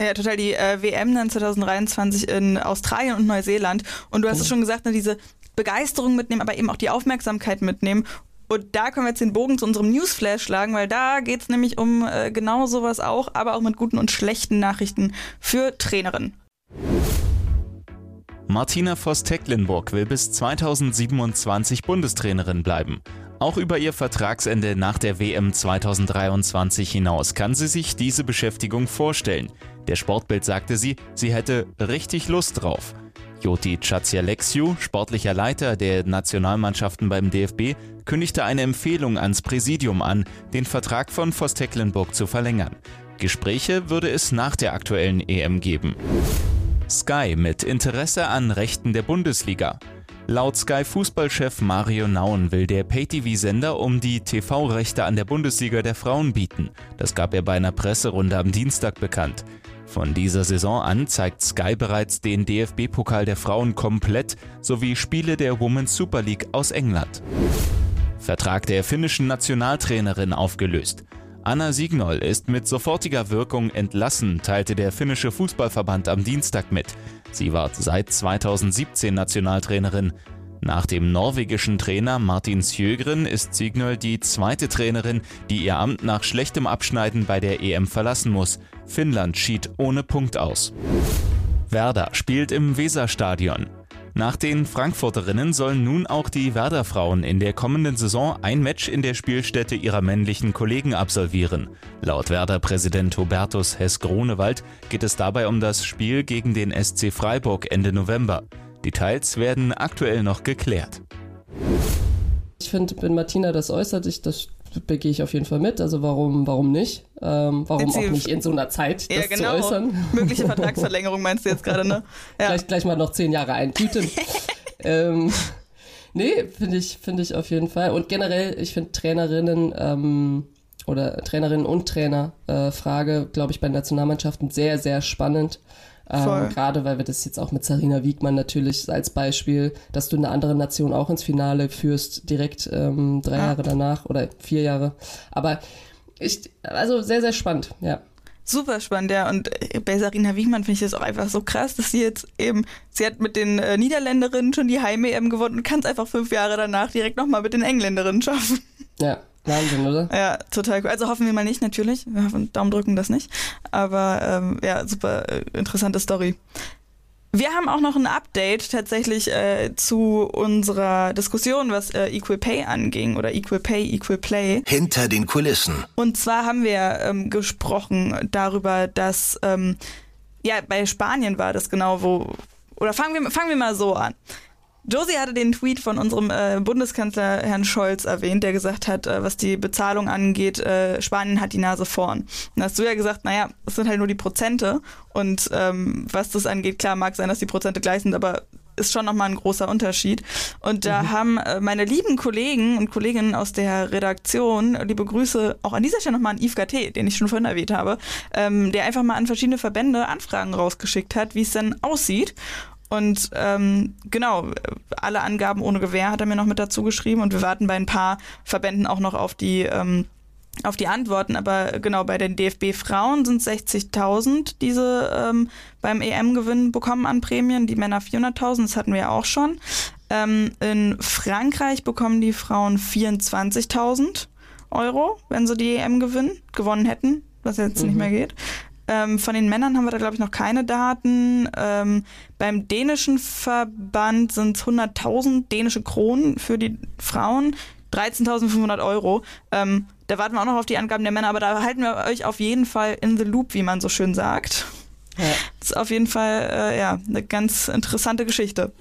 Ja, total. Die äh, WM dann 2023 in Australien und Neuseeland. Und du hast oh. es schon gesagt, ne, diese Begeisterung mitnehmen, aber eben auch die Aufmerksamkeit mitnehmen. Und da können wir jetzt den Bogen zu unserem Newsflash schlagen, weil da geht es nämlich um äh, genau sowas auch, aber auch mit guten und schlechten Nachrichten für Trainerinnen. Martina Voss-Tecklenburg will bis 2027 Bundestrainerin bleiben. Auch über ihr Vertragsende nach der WM 2023 hinaus kann sie sich diese Beschäftigung vorstellen. Der Sportbild sagte sie, sie hätte richtig Lust drauf. Joti Chatsialexiou, sportlicher Leiter der Nationalmannschaften beim DFB, kündigte eine Empfehlung ans Präsidium an, den Vertrag von Tecklenburg zu verlängern. Gespräche würde es nach der aktuellen EM geben. Sky mit Interesse an Rechten der Bundesliga. Laut Sky Fußballchef Mario Nauen will der Pay-TV-Sender um die TV-Rechte an der Bundesliga der Frauen bieten. Das gab er bei einer Presserunde am Dienstag bekannt. Von dieser Saison an zeigt Sky bereits den DFB-Pokal der Frauen komplett sowie Spiele der Women's Super League aus England. Vertrag der finnischen Nationaltrainerin aufgelöst. Anna Signol ist mit sofortiger Wirkung entlassen, teilte der finnische Fußballverband am Dienstag mit. Sie war seit 2017 Nationaltrainerin. Nach dem norwegischen Trainer Martin Sjögren ist Signol die zweite Trainerin, die ihr Amt nach schlechtem Abschneiden bei der EM verlassen muss. Finnland schied ohne Punkt aus. Werder spielt im Weserstadion. Nach den Frankfurterinnen sollen nun auch die Werder-Frauen in der kommenden Saison ein Match in der Spielstätte ihrer männlichen Kollegen absolvieren. Laut Werder-Präsident Hubertus Hess-Grunewald geht es dabei um das Spiel gegen den SC Freiburg Ende November. Details werden aktuell noch geklärt. Ich finde, wenn Martina das äußert, ich, das begehe ich auf jeden Fall mit. Also warum, warum nicht? Ähm, warum auch nicht in so einer Zeit das ja, genau. zu äußern? Mögliche Vertragsverlängerung meinst du jetzt gerade, ne? Ja. Gleich, gleich mal noch zehn Jahre eintüten. ähm, nee, finde ich, finde ich auf jeden Fall. Und generell, ich finde Trainerinnen ähm, oder Trainerinnen und Trainer äh, Frage, glaube ich, bei Nationalmannschaften sehr, sehr spannend. Ähm, Gerade weil wir das jetzt auch mit Sarina Wiegmann natürlich als Beispiel, dass du eine andere Nation auch ins Finale führst, direkt ähm, drei ja. Jahre danach oder vier Jahre. Aber ich, also sehr, sehr spannend, ja. Super spannend, ja. Und bei Sarina Wiegmann finde ich das auch einfach so krass, dass sie jetzt eben, sie hat mit den äh, Niederländerinnen schon die Heim-EM gewonnen und kann es einfach fünf Jahre danach direkt nochmal mit den Engländerinnen schaffen. Ja, Wahnsinn, oder? Ja, total cool. Also hoffen wir mal nicht, natürlich. Wir hoffen, Daumen drücken das nicht. Aber ähm, ja, super äh, interessante Story. Wir haben auch noch ein Update tatsächlich äh, zu unserer Diskussion, was äh, Equal Pay anging oder Equal Pay, Equal Play. Hinter den Kulissen. Und zwar haben wir ähm, gesprochen darüber, dass ähm, ja bei Spanien war das genau, wo oder fangen wir fangen wir mal so an. Josie hatte den Tweet von unserem äh, Bundeskanzler Herrn Scholz erwähnt, der gesagt hat, äh, was die Bezahlung angeht, äh, Spanien hat die Nase vorn. Und hast du ja gesagt, naja, es sind halt nur die Prozente und ähm, was das angeht, klar mag sein, dass die Prozente gleich sind, aber ist schon nochmal ein großer Unterschied. Und da mhm. haben äh, meine lieben Kollegen und Kolleginnen aus der Redaktion, liebe Grüße auch an dieser Stelle nochmal an Yves Gatté, den ich schon vorhin erwähnt habe, ähm, der einfach mal an verschiedene Verbände Anfragen rausgeschickt hat, wie es denn aussieht. Und ähm, genau, alle Angaben ohne Gewähr hat er mir noch mit dazu geschrieben und wir warten bei ein paar Verbänden auch noch auf die ähm, auf die Antworten, aber genau bei den DFB Frauen sind 60.000 diese ähm, beim EM-Gewinn bekommen an Prämien, die Männer 400.000, das hatten wir ja auch schon. Ähm, in Frankreich bekommen die Frauen 24.000 Euro, wenn sie die EM gewinnen, gewonnen hätten, was jetzt mhm. nicht mehr geht. Ähm, von den Männern haben wir da, glaube ich, noch keine Daten. Ähm, beim dänischen Verband sind es 100.000 dänische Kronen für die Frauen. 13.500 Euro. Ähm, da warten wir auch noch auf die Angaben der Männer, aber da halten wir euch auf jeden Fall in the loop, wie man so schön sagt. Ja. Das ist auf jeden Fall äh, ja, eine ganz interessante Geschichte.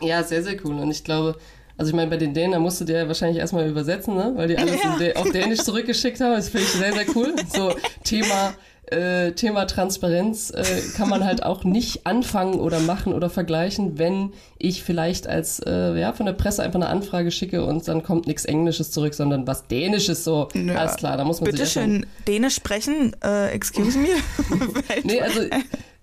Ja, sehr, sehr cool. Und ich glaube, also ich meine, bei den Dänen, da musst du dir wahrscheinlich erstmal übersetzen, ne? weil die alles ja. auf Dänisch zurückgeschickt haben. Das finde ich sehr, sehr cool. So Thema äh, Thema Transparenz äh, kann man halt auch nicht anfangen oder machen oder vergleichen, wenn ich vielleicht als äh, ja von der Presse einfach eine Anfrage schicke und dann kommt nichts Englisches zurück, sondern was Dänisches so. Ja. Alles klar, da muss man Bitte schön Dänisch sprechen. Äh, excuse me. nee, also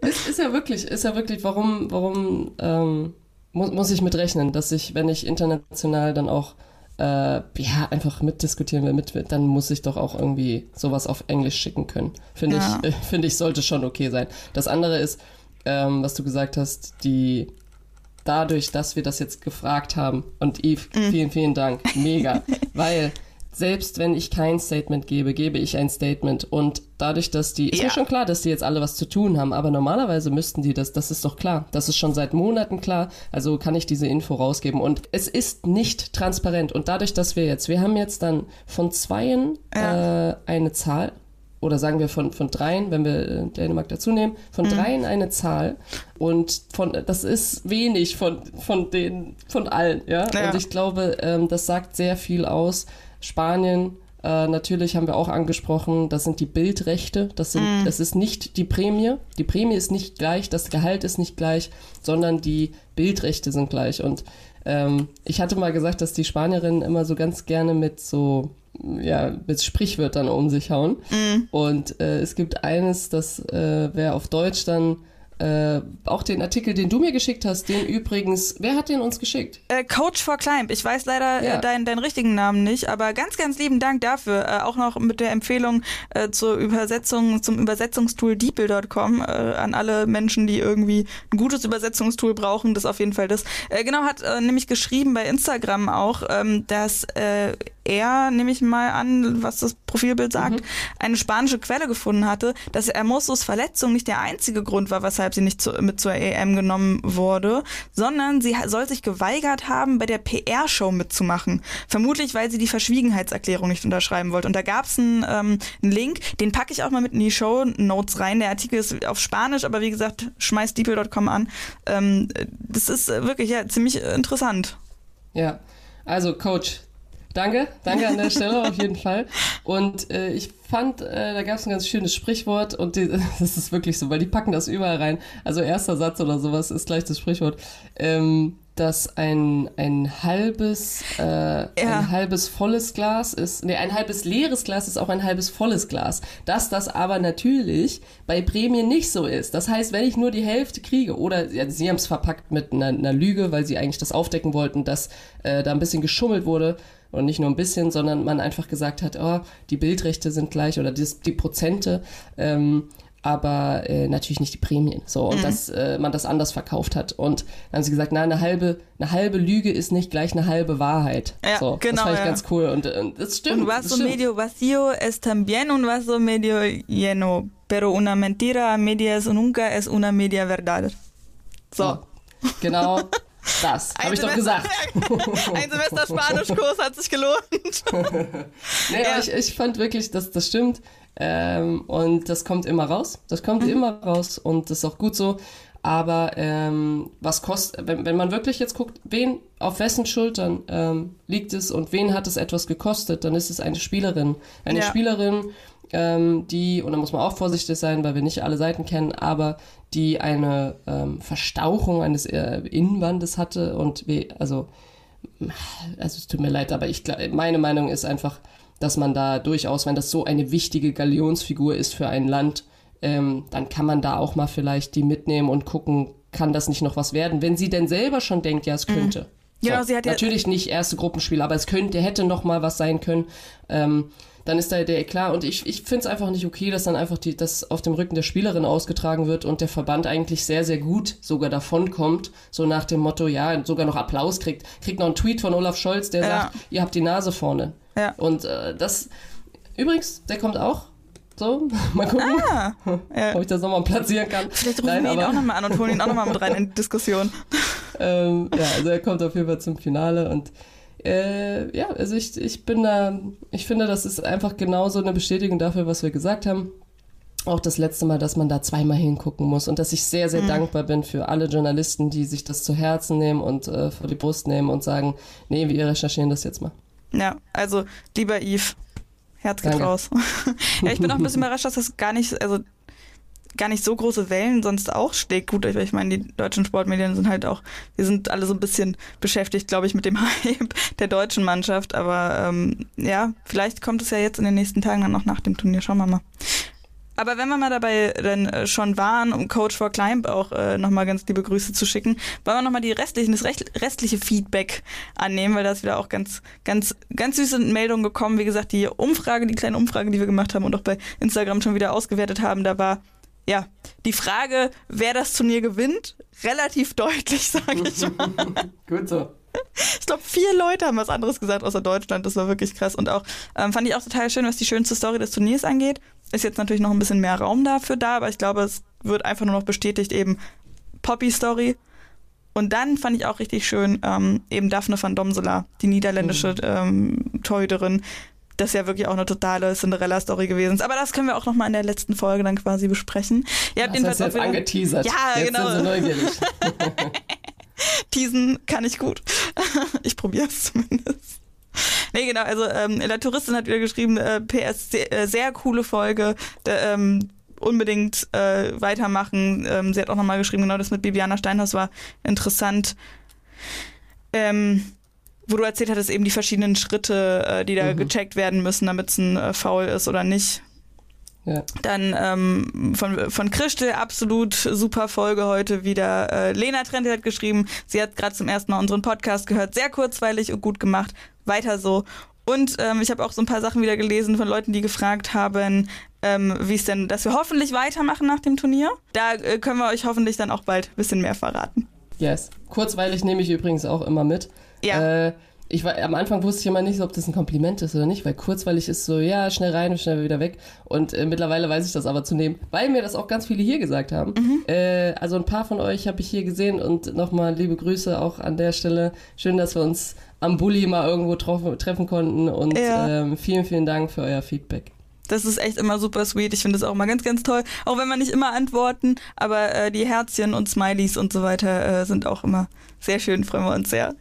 es ist ja wirklich, ist ja wirklich, warum, warum ähm, muss, muss ich mit rechnen, dass ich, wenn ich international dann auch äh, ja, einfach mitdiskutieren will, mit, dann muss ich doch auch irgendwie sowas auf Englisch schicken können. Finde ja. ich, finde ich, sollte schon okay sein. Das andere ist, ähm, was du gesagt hast, die dadurch, dass wir das jetzt gefragt haben und Yves, mm. vielen, vielen Dank, mega, weil selbst wenn ich kein Statement gebe, gebe ich ein Statement. Und dadurch, dass die, ist mir schon klar, dass die jetzt alle was zu tun haben, aber normalerweise müssten die das, das ist doch klar. Das ist schon seit Monaten klar. Also kann ich diese Info rausgeben. Und es ist nicht transparent. Und dadurch, dass wir jetzt, wir haben jetzt dann von zweien ja. äh, eine Zahl, oder sagen wir von, von dreien, wenn wir äh, Dänemark dazu nehmen, von mhm. dreien eine Zahl und von das ist wenig von, von den, von allen, ja. ja. Und ich glaube, ähm, das sagt sehr viel aus, Spanien, äh, natürlich haben wir auch angesprochen, das sind die Bildrechte. Das, sind, mm. das ist nicht die Prämie. Die Prämie ist nicht gleich, das Gehalt ist nicht gleich, sondern die Bildrechte sind gleich. Und ähm, ich hatte mal gesagt, dass die Spanierinnen immer so ganz gerne mit so ja, mit Sprichwörtern um sich hauen. Mm. Und äh, es gibt eines, das äh, wäre auf Deutsch dann äh, auch den Artikel, den du mir geschickt hast, den übrigens, wer hat den uns geschickt? Äh, Coach for Climb. Ich weiß leider äh, ja. äh, deinen, deinen richtigen Namen nicht, aber ganz, ganz lieben Dank dafür. Äh, auch noch mit der Empfehlung äh, zur Übersetzung, zum Übersetzungstool deeple.com an alle Menschen, die irgendwie ein gutes Übersetzungstool brauchen. Das auf jeden Fall das. genau, hat nämlich geschrieben bei Instagram auch, ähm, dass er, nehme ich mal an, was das Profilbild sagt, mhm. eine spanische Quelle gefunden hatte, dass Hermosos Verletzung nicht der einzige Grund war, weshalb sie nicht zu, mit zur EM genommen wurde, sondern sie soll sich geweigert haben, bei der PR-Show mitzumachen. Vermutlich, weil sie die Verschwiegenheitserklärung nicht unterschreiben wollte. Und da gab es einen, ähm, einen Link, den packe ich auch mal mit in die Show Notes rein. Der Artikel ist auf Spanisch, aber wie gesagt, schmeißt deeple.com an. Ähm, das ist wirklich ja, ziemlich interessant. Ja, also Coach, Danke, danke an der Stelle auf jeden Fall. Und äh, ich fand, äh, da gab es ein ganz schönes Sprichwort und die, das ist wirklich so, weil die packen das überall rein. Also erster Satz oder sowas ist gleich das Sprichwort. Ähm, dass ein, ein halbes äh, ja. ein halbes volles Glas ist, nee, ein halbes leeres Glas ist auch ein halbes volles Glas. Dass das aber natürlich bei Prämien nicht so ist. Das heißt, wenn ich nur die Hälfte kriege oder ja, sie haben es verpackt mit einer, einer, Lüge, weil sie eigentlich das aufdecken wollten, dass äh, da ein bisschen geschummelt wurde und nicht nur ein bisschen, sondern man einfach gesagt hat, oh, die Bildrechte sind gleich oder die, die Prozente. Ähm, aber äh, natürlich nicht die Prämien. So, und mhm. dass äh, man das anders verkauft hat. Und dann haben sie gesagt, na, eine halbe, eine halbe Lüge ist nicht gleich eine halbe Wahrheit. Ja, so, genau. Das fand ich ja. ganz cool. Und äh, das stimmt. Un vaso medio vacío es también un vaso medio lleno, pero una mentira a medias nunca es una media verdad. So. Genau das. Habe ich doch gesagt. Ein Semester Spanischkurs hat sich gelohnt. nee, ja. ich, ich fand wirklich, dass das stimmt. Ähm, und das kommt immer raus. Das kommt mhm. immer raus und das ist auch gut so. Aber ähm, was kostet, wenn, wenn man wirklich jetzt guckt, wen, auf wessen Schultern ähm, liegt es und wen hat es etwas gekostet, dann ist es eine Spielerin. Eine ja. Spielerin, ähm, die, und da muss man auch vorsichtig sein, weil wir nicht alle Seiten kennen, aber die eine ähm, Verstauchung eines äh, Innenwandes hatte und wie, also, also es tut mir leid, aber ich meine Meinung ist einfach, dass man da durchaus, wenn das so eine wichtige Galionsfigur ist für ein Land, ähm, dann kann man da auch mal vielleicht die mitnehmen und gucken, kann das nicht noch was werden, wenn sie denn selber schon denkt, ja, es mhm. könnte. Mhm. So, sie hat natürlich ja, nicht erste Gruppenspiel, aber es könnte, hätte noch mal was sein können. Ähm, dann ist da der klar. Und ich, ich finde es einfach nicht okay, dass dann einfach die, das auf dem Rücken der Spielerin ausgetragen wird und der Verband eigentlich sehr, sehr gut sogar davon kommt, so nach dem Motto, ja, sogar noch Applaus kriegt. Kriegt noch einen Tweet von Olaf Scholz, der ja. sagt, ihr habt die Nase vorne. Ja. Und äh, das, übrigens, der kommt auch so, mal gucken, ah, ja. ob ich das nochmal platzieren kann. Vielleicht rufen Nein, wir ihn auch nochmal an und holen ihn auch nochmal mit rein in die Diskussion. ähm, ja, also er kommt auf jeden Fall zum Finale und äh, ja, also ich, ich bin da, ich finde, das ist einfach genauso eine Bestätigung dafür, was wir gesagt haben. Auch das letzte Mal, dass man da zweimal hingucken muss und dass ich sehr, sehr mhm. dankbar bin für alle Journalisten, die sich das zu Herzen nehmen und äh, vor die Brust nehmen und sagen, nee, wir recherchieren das jetzt mal. Ja, also lieber Yves, Herz geht raus. ja, ich bin auch ein bisschen überrascht, dass das gar nicht, also gar nicht so große Wellen sonst auch schlägt. Gut, ich meine, die deutschen Sportmedien sind halt auch, wir sind alle so ein bisschen beschäftigt, glaube ich, mit dem Hype der deutschen Mannschaft. Aber ähm, ja, vielleicht kommt es ja jetzt in den nächsten Tagen dann noch nach dem Turnier. Schauen wir mal. Aber wenn wir mal dabei dann äh, schon waren, um Coach for Climb auch äh, nochmal ganz liebe Grüße zu schicken, wollen wir nochmal die restlichen, das restliche Feedback annehmen, weil da ist wieder auch ganz, ganz, ganz süße Meldungen gekommen. Wie gesagt, die Umfrage, die kleine Umfrage, die wir gemacht haben und auch bei Instagram schon wieder ausgewertet haben, da war ja, die Frage, wer das Turnier gewinnt, relativ deutlich, sage ich mal. Gut so. Ich glaube, vier Leute haben was anderes gesagt außer Deutschland. Das war wirklich krass. Und auch ähm, fand ich auch total schön, was die schönste Story des Turniers angeht. Ist jetzt natürlich noch ein bisschen mehr Raum dafür da, aber ich glaube, es wird einfach nur noch bestätigt, eben Poppy Story. Und dann fand ich auch richtig schön, ähm, eben Daphne van Domsela, die niederländische mhm. ähm, Torhüterin, das ist ja wirklich auch eine totale Cinderella-Story gewesen. Aber das können wir auch nochmal in der letzten Folge dann quasi besprechen. Ihr habt das jedenfalls jetzt auch wieder... angeteasert. Ja, jetzt genau. Sind sie neugierig. Teasen kann ich gut. ich probiere es zumindest. Nee, genau, also ähm, La Touristin hat wieder geschrieben, äh, PS, sehr, äh, sehr coole Folge. Der, ähm, unbedingt äh, weitermachen. Ähm, sie hat auch nochmal geschrieben, genau das mit Bibiana Steinhaus war interessant. Ähm, wo du erzählt hattest, eben die verschiedenen Schritte, äh, die da mhm. gecheckt werden müssen, damit es ein äh, Foul ist oder nicht. Ja. Dann ähm, von, von Christel, absolut super Folge heute wieder. Äh, Lena Trente hat geschrieben, sie hat gerade zum ersten Mal unseren Podcast gehört. Sehr kurzweilig und gut gemacht. Weiter so. Und ähm, ich habe auch so ein paar Sachen wieder gelesen von Leuten, die gefragt haben, ähm, wie es denn, dass wir hoffentlich weitermachen nach dem Turnier. Da äh, können wir euch hoffentlich dann auch bald ein bisschen mehr verraten. Yes. Kurzweilig nehme ich übrigens auch immer mit. Ja. Äh, ich war, am Anfang wusste ich immer nicht, ob das ein Kompliment ist oder nicht, weil kurzweilig ist so, ja, schnell rein und schnell wieder weg. Und äh, mittlerweile weiß ich das aber zu nehmen, weil mir das auch ganz viele hier gesagt haben. Mhm. Äh, also ein paar von euch habe ich hier gesehen und nochmal liebe Grüße auch an der Stelle. Schön, dass wir uns am Bulli mal irgendwo treffen konnten und ja. ähm, vielen, vielen Dank für euer Feedback. Das ist echt immer super sweet. Ich finde das auch immer ganz, ganz toll. Auch wenn wir nicht immer antworten, aber äh, die Herzchen und Smileys und so weiter äh, sind auch immer sehr schön, freuen wir uns sehr.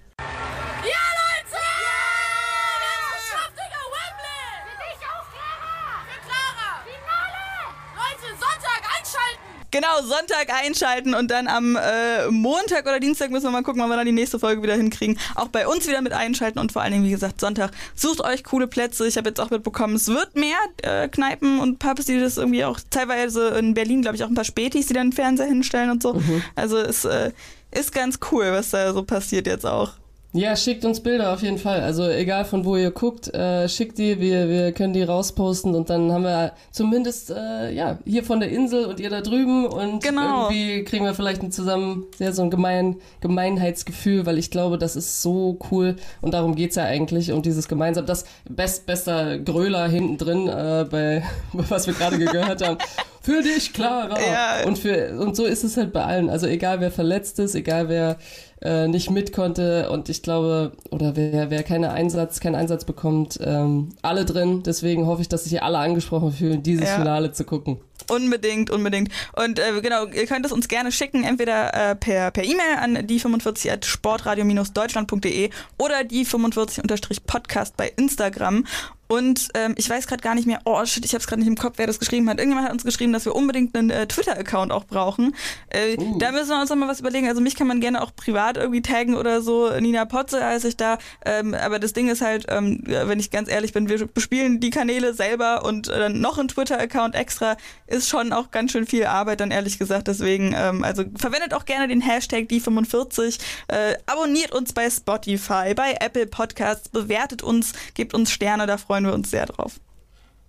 Genau, Sonntag einschalten und dann am äh, Montag oder Dienstag müssen wir mal gucken, wann wir dann die nächste Folge wieder hinkriegen. Auch bei uns wieder mit einschalten und vor allen Dingen, wie gesagt, Sonntag. Sucht euch coole Plätze. Ich habe jetzt auch mitbekommen, es wird mehr äh, Kneipen und Pubs, die das irgendwie auch teilweise in Berlin, glaube ich, auch ein paar Spätis, die dann einen Fernseher hinstellen und so. Mhm. Also es äh, ist ganz cool, was da so passiert jetzt auch. Ja, schickt uns Bilder auf jeden Fall. Also egal von wo ihr guckt, äh, schickt die, wir, wir können die rausposten und dann haben wir zumindest äh, ja hier von der Insel und ihr da drüben und genau. irgendwie kriegen wir vielleicht ein zusammen sehr so ein Gemein, Gemeinheitsgefühl, weil ich glaube, das ist so cool und darum geht's ja eigentlich um dieses gemeinsam. Das best, bester Gröler hinten drin, äh, bei was wir gerade gehört haben für dich, Clara. Ja. Und, für, und so ist es halt bei allen. Also egal wer verletzt ist, egal wer äh, nicht mit konnte und ich glaube, oder wer, wer keine Einsatz, keinen Einsatz bekommt, ähm, alle drin. Deswegen hoffe ich, dass sich hier alle angesprochen fühlen, dieses Ja. Finale zu gucken. Unbedingt, unbedingt. Und äh, genau, ihr könnt es uns gerne schicken, entweder äh, per per E-Mail an die 45 at sportradio-deutschland.de oder die 45-podcast bei Instagram. Und ähm, ich weiß gerade gar nicht mehr, oh shit, ich habe es gerade nicht im Kopf, wer das geschrieben hat. Irgendjemand hat uns geschrieben, dass wir unbedingt einen äh, Twitter-Account auch brauchen. Äh, Da müssen wir uns noch mal was überlegen. Also mich kann man gerne auch privat irgendwie taggen oder so. Nina Potze heiße ich da. Ähm, aber das Ding ist halt, ähm, wenn ich ganz ehrlich bin, wir bespielen die Kanäle selber und äh, dann noch ein Twitter-Account extra ist schon auch ganz schön viel Arbeit, dann ehrlich gesagt. Deswegen, ähm, also verwendet auch gerne den Hashtag die45. Äh, abonniert uns bei Spotify, bei Apple Podcasts, bewertet uns, gebt uns Sterne, da freuen wir uns sehr drauf.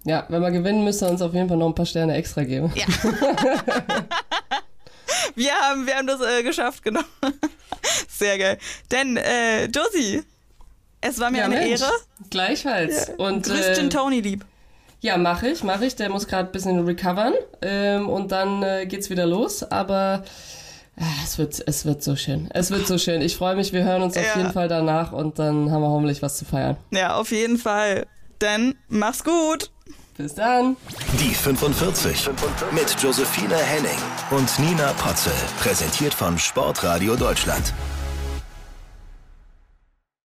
Ja, wenn wir gewinnen, müsst ihr uns auf jeden Fall noch ein paar Sterne extra geben. Ja. wir, haben, wir haben das äh, geschafft, genau. Sehr geil. Denn, äh, Josie, es war mir Ja, eine Mensch. Ehre. Gleichfalls. Und Grüß äh, Tony lieb. Ja, mache ich, mache ich. Der muss gerade ein bisschen recovern ähm, und dann äh, geht's wieder los. Aber äh, es wird, es wird so schön. Es wird so schön. Ich freue mich. Wir hören uns auf Ja. jeden Fall danach und dann haben wir hoffentlich was zu feiern. Ja, auf jeden Fall. Dann mach's gut. Bis dann. Die 45 mit Josephine Henning und Nina Potzel. Präsentiert von Sportradio Deutschland.